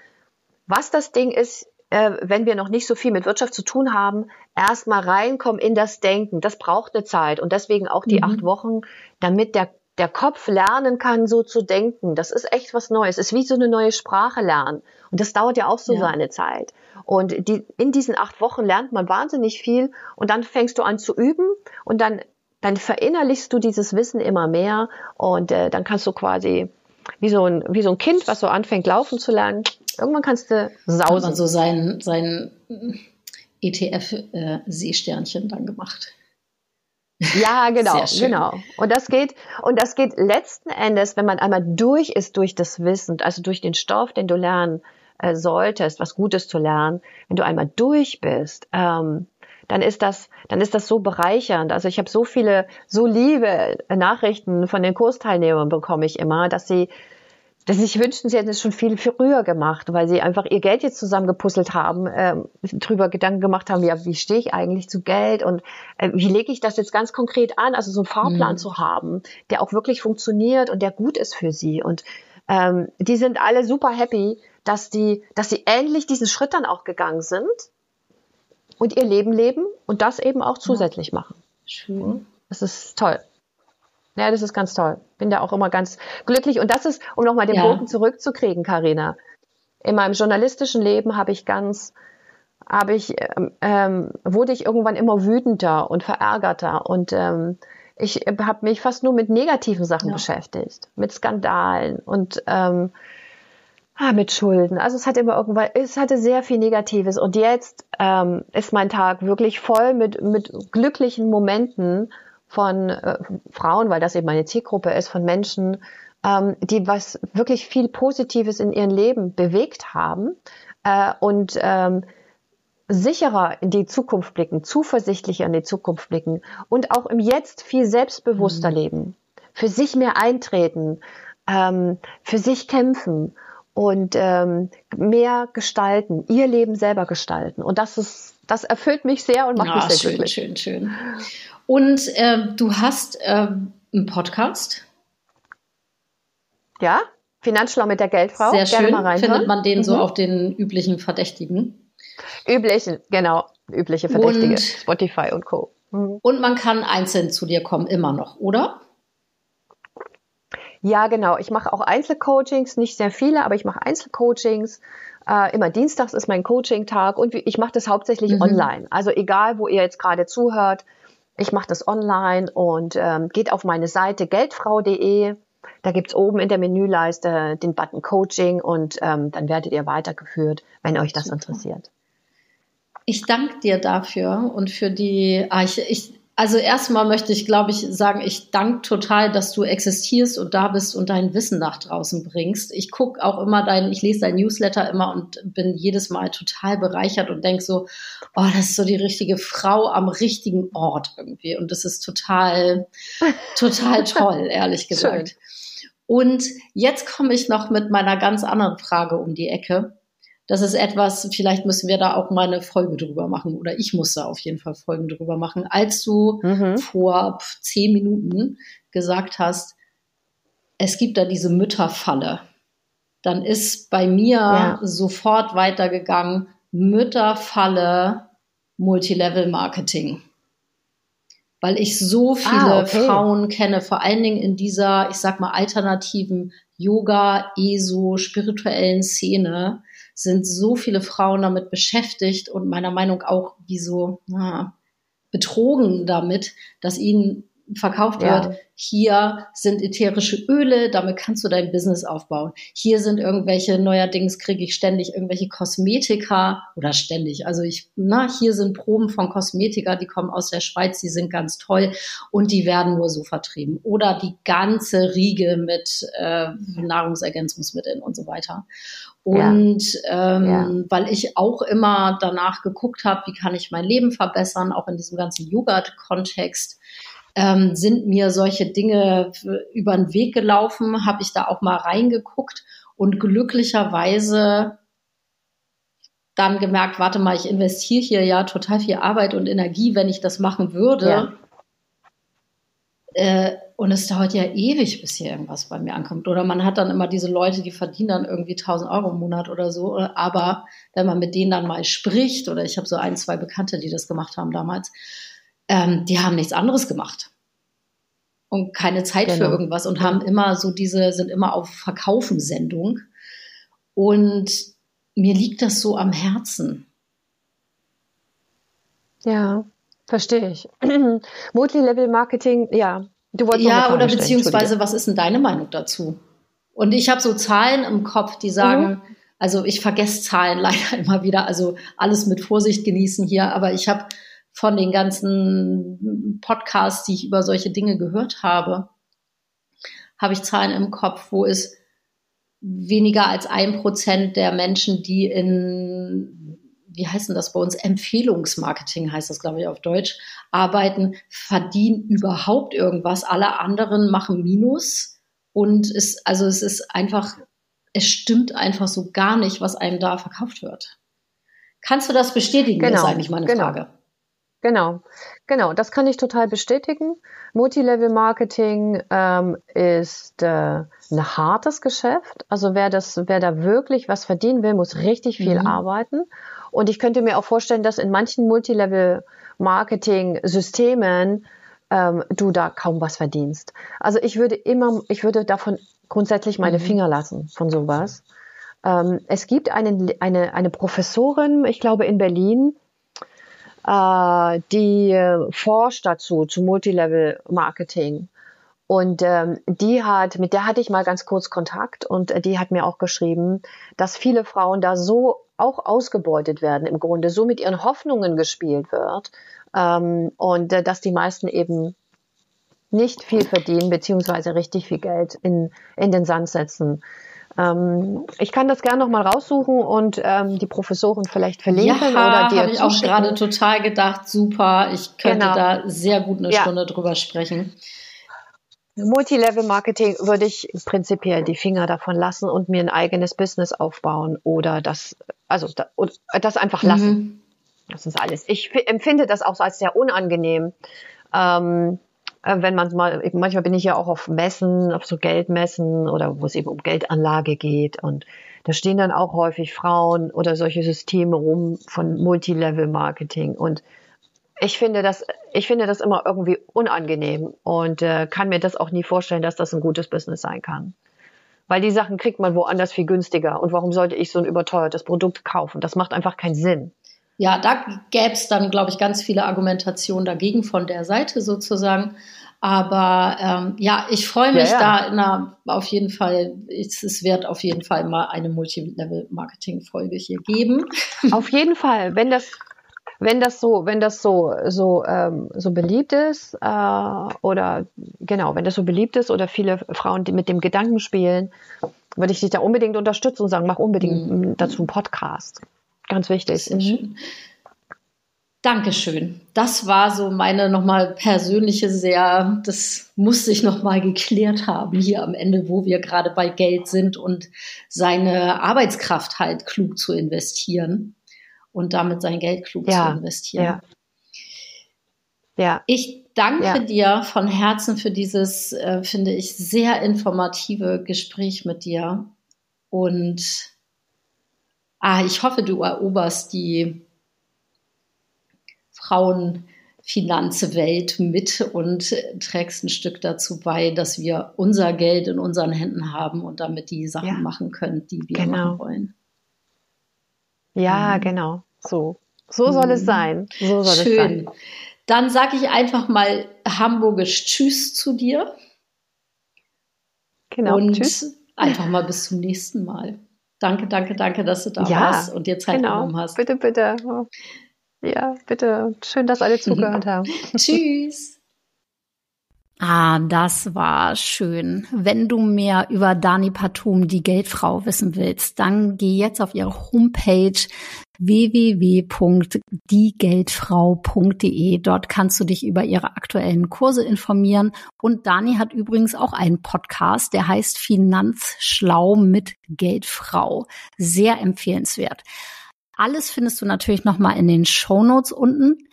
Was das Ding ist, äh, wenn wir noch nicht so viel mit Wirtschaft zu tun haben, erstmal reinkommen in das Denken. Das braucht eine Zeit und deswegen auch die mhm. acht Wochen, damit der der Kopf lernen kann, so zu denken. Das ist echt was Neues. Es ist wie so eine neue Sprache lernen. Und das dauert ja auch so ja. seine Zeit. Und die, in diesen acht Wochen lernt man wahnsinnig viel und dann fängst du an zu üben und dann dann verinnerlichst du dieses Wissen immer mehr und äh, dann kannst du quasi wie so ein wie so ein Kind, was so anfängt laufen zu lernen, irgendwann kannst du sausen. Hat so sein sein ETF äh, dann gemacht. Ja, genau, genau. Und das geht, und das geht letzten Endes, wenn man einmal durch ist durch das Wissen, also durch den Stoff, den du lernen äh, solltest, was Gutes zu lernen, wenn du einmal durch bist, ähm, dann ist das, dann ist das so bereichernd. Also ich habe so viele, so liebe Nachrichten von den Kursteilnehmern bekomme ich immer, dass sie dass sie sich wünschen, sie hätten es schon viel früher gemacht, weil sie einfach ihr Geld jetzt zusammengepuzzelt haben, ähm, drüber Gedanken gemacht haben, ja, wie stehe ich eigentlich zu Geld und äh, wie lege ich das jetzt ganz konkret an, also so einen Fahrplan mhm. zu haben, der auch wirklich funktioniert und der gut ist für sie. Und ähm, die sind alle super happy, dass die, dass sie endlich diesen Schritt dann auch gegangen sind und ihr Leben leben und das eben auch zusätzlich ja. machen. Schön. Das ist toll. Ja, das ist ganz toll. Bin da auch immer ganz glücklich. Und das ist, um nochmal den ja. Bogen zurückzukriegen, Karina. In meinem journalistischen Leben habe ich ganz, habe ich, ähm, ähm, wurde ich irgendwann immer wütender und verärgerter und ähm, ich habe mich fast nur mit negativen Sachen ja. beschäftigt, mit Skandalen und ähm, ah, mit Schulden. Also es hat immer irgendwann, es hatte sehr viel Negatives und jetzt ähm, ist mein Tag wirklich voll mit mit glücklichen Momenten von äh, Frauen, weil das eben meine Zielgruppe ist, von Menschen, ähm, die was wirklich viel Positives in ihrem Leben bewegt haben äh, und ähm, sicherer in die Zukunft blicken, zuversichtlicher in die Zukunft blicken und auch im Jetzt viel selbstbewusster mhm. leben, für sich mehr eintreten, ähm, für sich kämpfen und ähm, mehr gestalten, ihr Leben selber gestalten. Und das ist, das erfüllt mich sehr und macht ja, mich sehr schön, glücklich. Schön, schön, schön. Und äh, du hast äh, einen Podcast. Ja, Finanzschlau mit der Geldfrau. Sehr Gerne schön. Mal Findet man den mhm. so auf den üblichen Verdächtigen? Üblichen, genau. Übliche Verdächtige. Und, Spotify und Co. Mhm. Und man kann einzeln zu dir kommen, immer noch, oder? Ja, genau. Ich mache auch Einzelcoachings, nicht sehr viele, aber ich mache Einzelcoachings. Äh, immer dienstags ist mein Coaching-Tag und ich mache das hauptsächlich mhm. online. Also egal, wo ihr jetzt gerade zuhört, ich mache das online und ähm, geht auf meine Seite geldfrau.de. Da gibt's oben in der Menüleiste den Button Coaching und ähm, dann werdet ihr weitergeführt, wenn euch das Super. interessiert. Ich danke dir dafür und für die, ah, ich, ich, also erstmal möchte ich, glaube ich, sagen, ich danke total, dass du existierst und da bist und dein Wissen nach draußen bringst. Ich gucke auch immer dein, ich lese dein Newsletter immer und bin jedes Mal total bereichert und denke so, oh, das ist so die richtige Frau am richtigen Ort irgendwie. Und das ist total, total toll, ehrlich gesagt. Schön. Und jetzt komme ich noch mit meiner ganz anderen Frage um die Ecke das ist etwas, vielleicht müssen wir da auch mal eine Folge drüber machen oder ich muss da auf jeden Fall Folgen drüber machen. Als du mhm. vor zehn Minuten gesagt hast, es gibt da diese Mütterfalle, dann ist bei mir ja. sofort weitergegangen, Mütterfalle Multilevel Marketing. Weil ich so viele ah, okay. Frauen kenne, vor allen Dingen in dieser, ich sag mal, alternativen Yoga, ESO, spirituellen Szene, sind so viele Frauen damit beschäftigt und meiner Meinung auch wie so na, betrogen damit, dass ihnen verkauft ja. wird, hier sind ätherische Öle, damit kannst du dein Business aufbauen. Hier sind irgendwelche, neuerdings kriege ich ständig irgendwelche Kosmetika oder ständig, also ich, na, hier sind Proben von Kosmetika, die kommen aus der Schweiz, die sind ganz toll und die werden nur so vertrieben. Oder die ganze Riege mit äh, Nahrungsergänzungsmitteln und so weiter. Und ja. Ähm, ja. weil ich auch immer danach geguckt habe, wie kann ich mein Leben verbessern, auch in diesem ganzen Yoga-Kontext, ähm, sind mir solche Dinge über den Weg gelaufen, habe ich da auch mal reingeguckt und glücklicherweise dann gemerkt, warte mal, ich investiere hier ja total viel Arbeit und Energie, wenn ich das machen würde. Ja. Äh, und es dauert ja ewig, bis hier irgendwas bei mir ankommt. Oder man hat dann immer diese Leute, die verdienen dann irgendwie 1000 Euro im Monat oder so. Aber wenn man mit denen dann mal spricht, oder ich habe so ein, zwei Bekannte, die das gemacht haben damals, ähm, die haben nichts anderes gemacht. Und keine Zeit genau. für irgendwas und haben immer so diese, sind immer auf Verkaufen-Sendung. Und mir liegt das so am Herzen. Ja. Verstehe ich. Multilevel-Marketing, ja. Du wolltest ja, oder beziehungsweise, was ist denn deine Meinung dazu? Und ich habe so Zahlen im Kopf, die sagen, mhm. also ich vergesse Zahlen leider immer wieder, also alles mit Vorsicht genießen hier, aber ich habe von den ganzen Podcasts, die ich über solche Dinge gehört habe, habe ich Zahlen im Kopf, wo es weniger als ein Prozent der Menschen, die in, wie heißt denn das bei uns, Empfehlungsmarketing heißt das, glaube ich, auf Deutsch, arbeiten, verdienen überhaupt irgendwas. Alle anderen machen Minus. Und es, also es ist einfach, es stimmt einfach so gar nicht, was einem da verkauft wird. Kannst du das bestätigen? Genau, das ist eigentlich meine genau. Frage. Genau, genau, das kann ich total bestätigen. Multilevel-Marketing ähm, ist äh, ein hartes Geschäft. Also wer das, wer da wirklich was verdienen will, muss richtig viel mhm. arbeiten. Und ich könnte mir auch vorstellen, dass in manchen Multilevel-Marketing-Systemen ähm, du da kaum was verdienst. Also ich würde immer, ich würde davon grundsätzlich meine mhm. Finger lassen von sowas. Ähm, es gibt einen, eine, eine Professorin, ich glaube in Berlin, äh, die äh, forscht dazu, zu Multilevel Marketing. Und ähm, die hat, mit der hatte ich mal ganz kurz Kontakt und äh, die hat mir auch geschrieben, dass viele Frauen da so auch ausgebeutet werden im Grunde, so mit ihren Hoffnungen gespielt wird ähm, und äh, dass die meisten eben nicht viel verdienen beziehungsweise richtig viel Geld in, in den Sand setzen. Ähm, ich kann das gerne noch mal raussuchen und ähm, die Professoren vielleicht verlinken ja, oder dir habe ich auch gerade total gedacht, super, ich könnte genau. da sehr gut eine ja. Stunde drüber sprechen. Multilevel-Marketing würde ich prinzipiell die Finger davon lassen und mir ein eigenes Business aufbauen oder das, also das einfach lassen. Mhm. Das ist alles. Ich empfinde das auch als sehr unangenehm. Ähm, äh, wenn man mal, manchmal bin ich ja auch auf Messen, auf so Geldmessen oder wo es eben um Geldanlage geht und da stehen dann auch häufig Frauen oder solche Systeme rum von Multilevel-Marketing und ich finde das, ich finde das immer irgendwie unangenehm und äh, kann mir das auch nie vorstellen, dass das ein gutes Business sein kann. Weil die Sachen kriegt man woanders viel günstiger. Und warum sollte ich so ein überteuertes Produkt kaufen? Das macht einfach keinen Sinn. Ja, da gäbe es dann, glaube ich, ganz viele Argumentationen dagegen von der Seite sozusagen. Aber ähm, ja, ich freue mich ja, ja. da na, auf jeden Fall. Es, es wird auf jeden Fall mal eine Multilevel-Marketing-Folge hier geben. Auf jeden Fall, wenn das wenn das so, wenn das so so ähm, so beliebt ist äh, oder genau, wenn das so beliebt ist oder viele Frauen, die mit dem Gedanken spielen, würde ich dich da unbedingt unterstützen und sagen, mach unbedingt mhm. dazu einen Podcast. Ganz wichtig. Sehr schön. Dankeschön. Das war so meine nochmal persönliche sehr, das muss sich nochmal geklärt haben hier am Ende, wo wir gerade bei Geld sind und seine Arbeitskraft halt klug zu investieren und damit sein Geld klug ja, zu investieren. Ja. ja. Ich danke ja. dir von Herzen für dieses, äh, finde ich, sehr informative Gespräch mit dir und ah, ich hoffe, du eroberst die Frauenfinanzwelt mit und trägst ein Stück dazu bei, dass wir unser Geld in unseren Händen haben und damit die Sachen ja. machen können, die wir genau. machen wollen. Ja, mhm. genau. So. So soll mhm. es sein. So soll Schön. es sein. Dann sage ich einfach mal hamburgisch Tschüss zu dir. Genau. Und tschüss. einfach mal bis zum nächsten Mal. Danke, danke, danke, dass du da ja, warst und dir Zeit genau. genommen hast. Bitte, bitte. Ja, bitte. Schön, dass alle zugehört haben. Tschüss. Ah, das war schön. Wenn du mehr über Dani Patum, die Geldfrau, wissen willst, dann geh jetzt auf ihre Homepage www.diegeldfrau.de. Dort kannst du dich über ihre aktuellen Kurse informieren. Und Dani hat übrigens auch einen Podcast, der heißt Finanzschlau mit Geldfrau. Sehr empfehlenswert. Alles findest du natürlich nochmal in den Show Notes unten.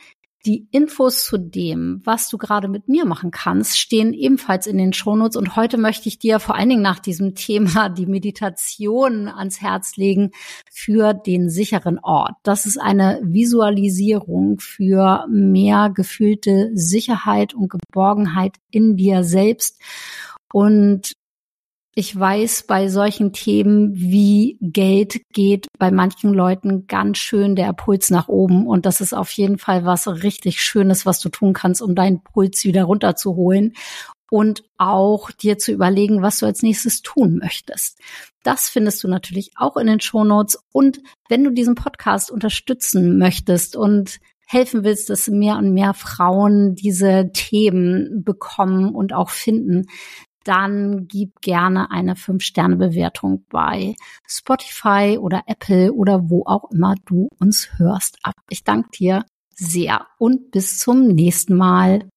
Die Infos zu dem, was du gerade mit mir machen kannst, stehen ebenfalls in den Shownotes. Und heute möchte ich dir vor allen Dingen nach diesem Thema die Meditation ans Herz legen für den sicheren Ort. Das ist eine Visualisierung für mehr gefühlte Sicherheit und Geborgenheit in dir selbst. Und Ich weiß, bei solchen Themen wie Geld geht bei manchen Leuten ganz schön der Puls nach oben. Und das ist auf jeden Fall was richtig Schönes, was du tun kannst, um deinen Puls wieder runterzuholen und auch dir zu überlegen, was du als nächstes tun möchtest. Das findest du natürlich auch in den Shownotes. Und wenn du diesen Podcast unterstützen möchtest und helfen willst, dass mehr und mehr Frauen diese Themen bekommen und auch finden, dann gib gerne eine 5-Sterne-Bewertung bei Spotify oder Apple oder wo auch immer du uns hörst ab. Ich danke dir sehr und bis zum nächsten Mal.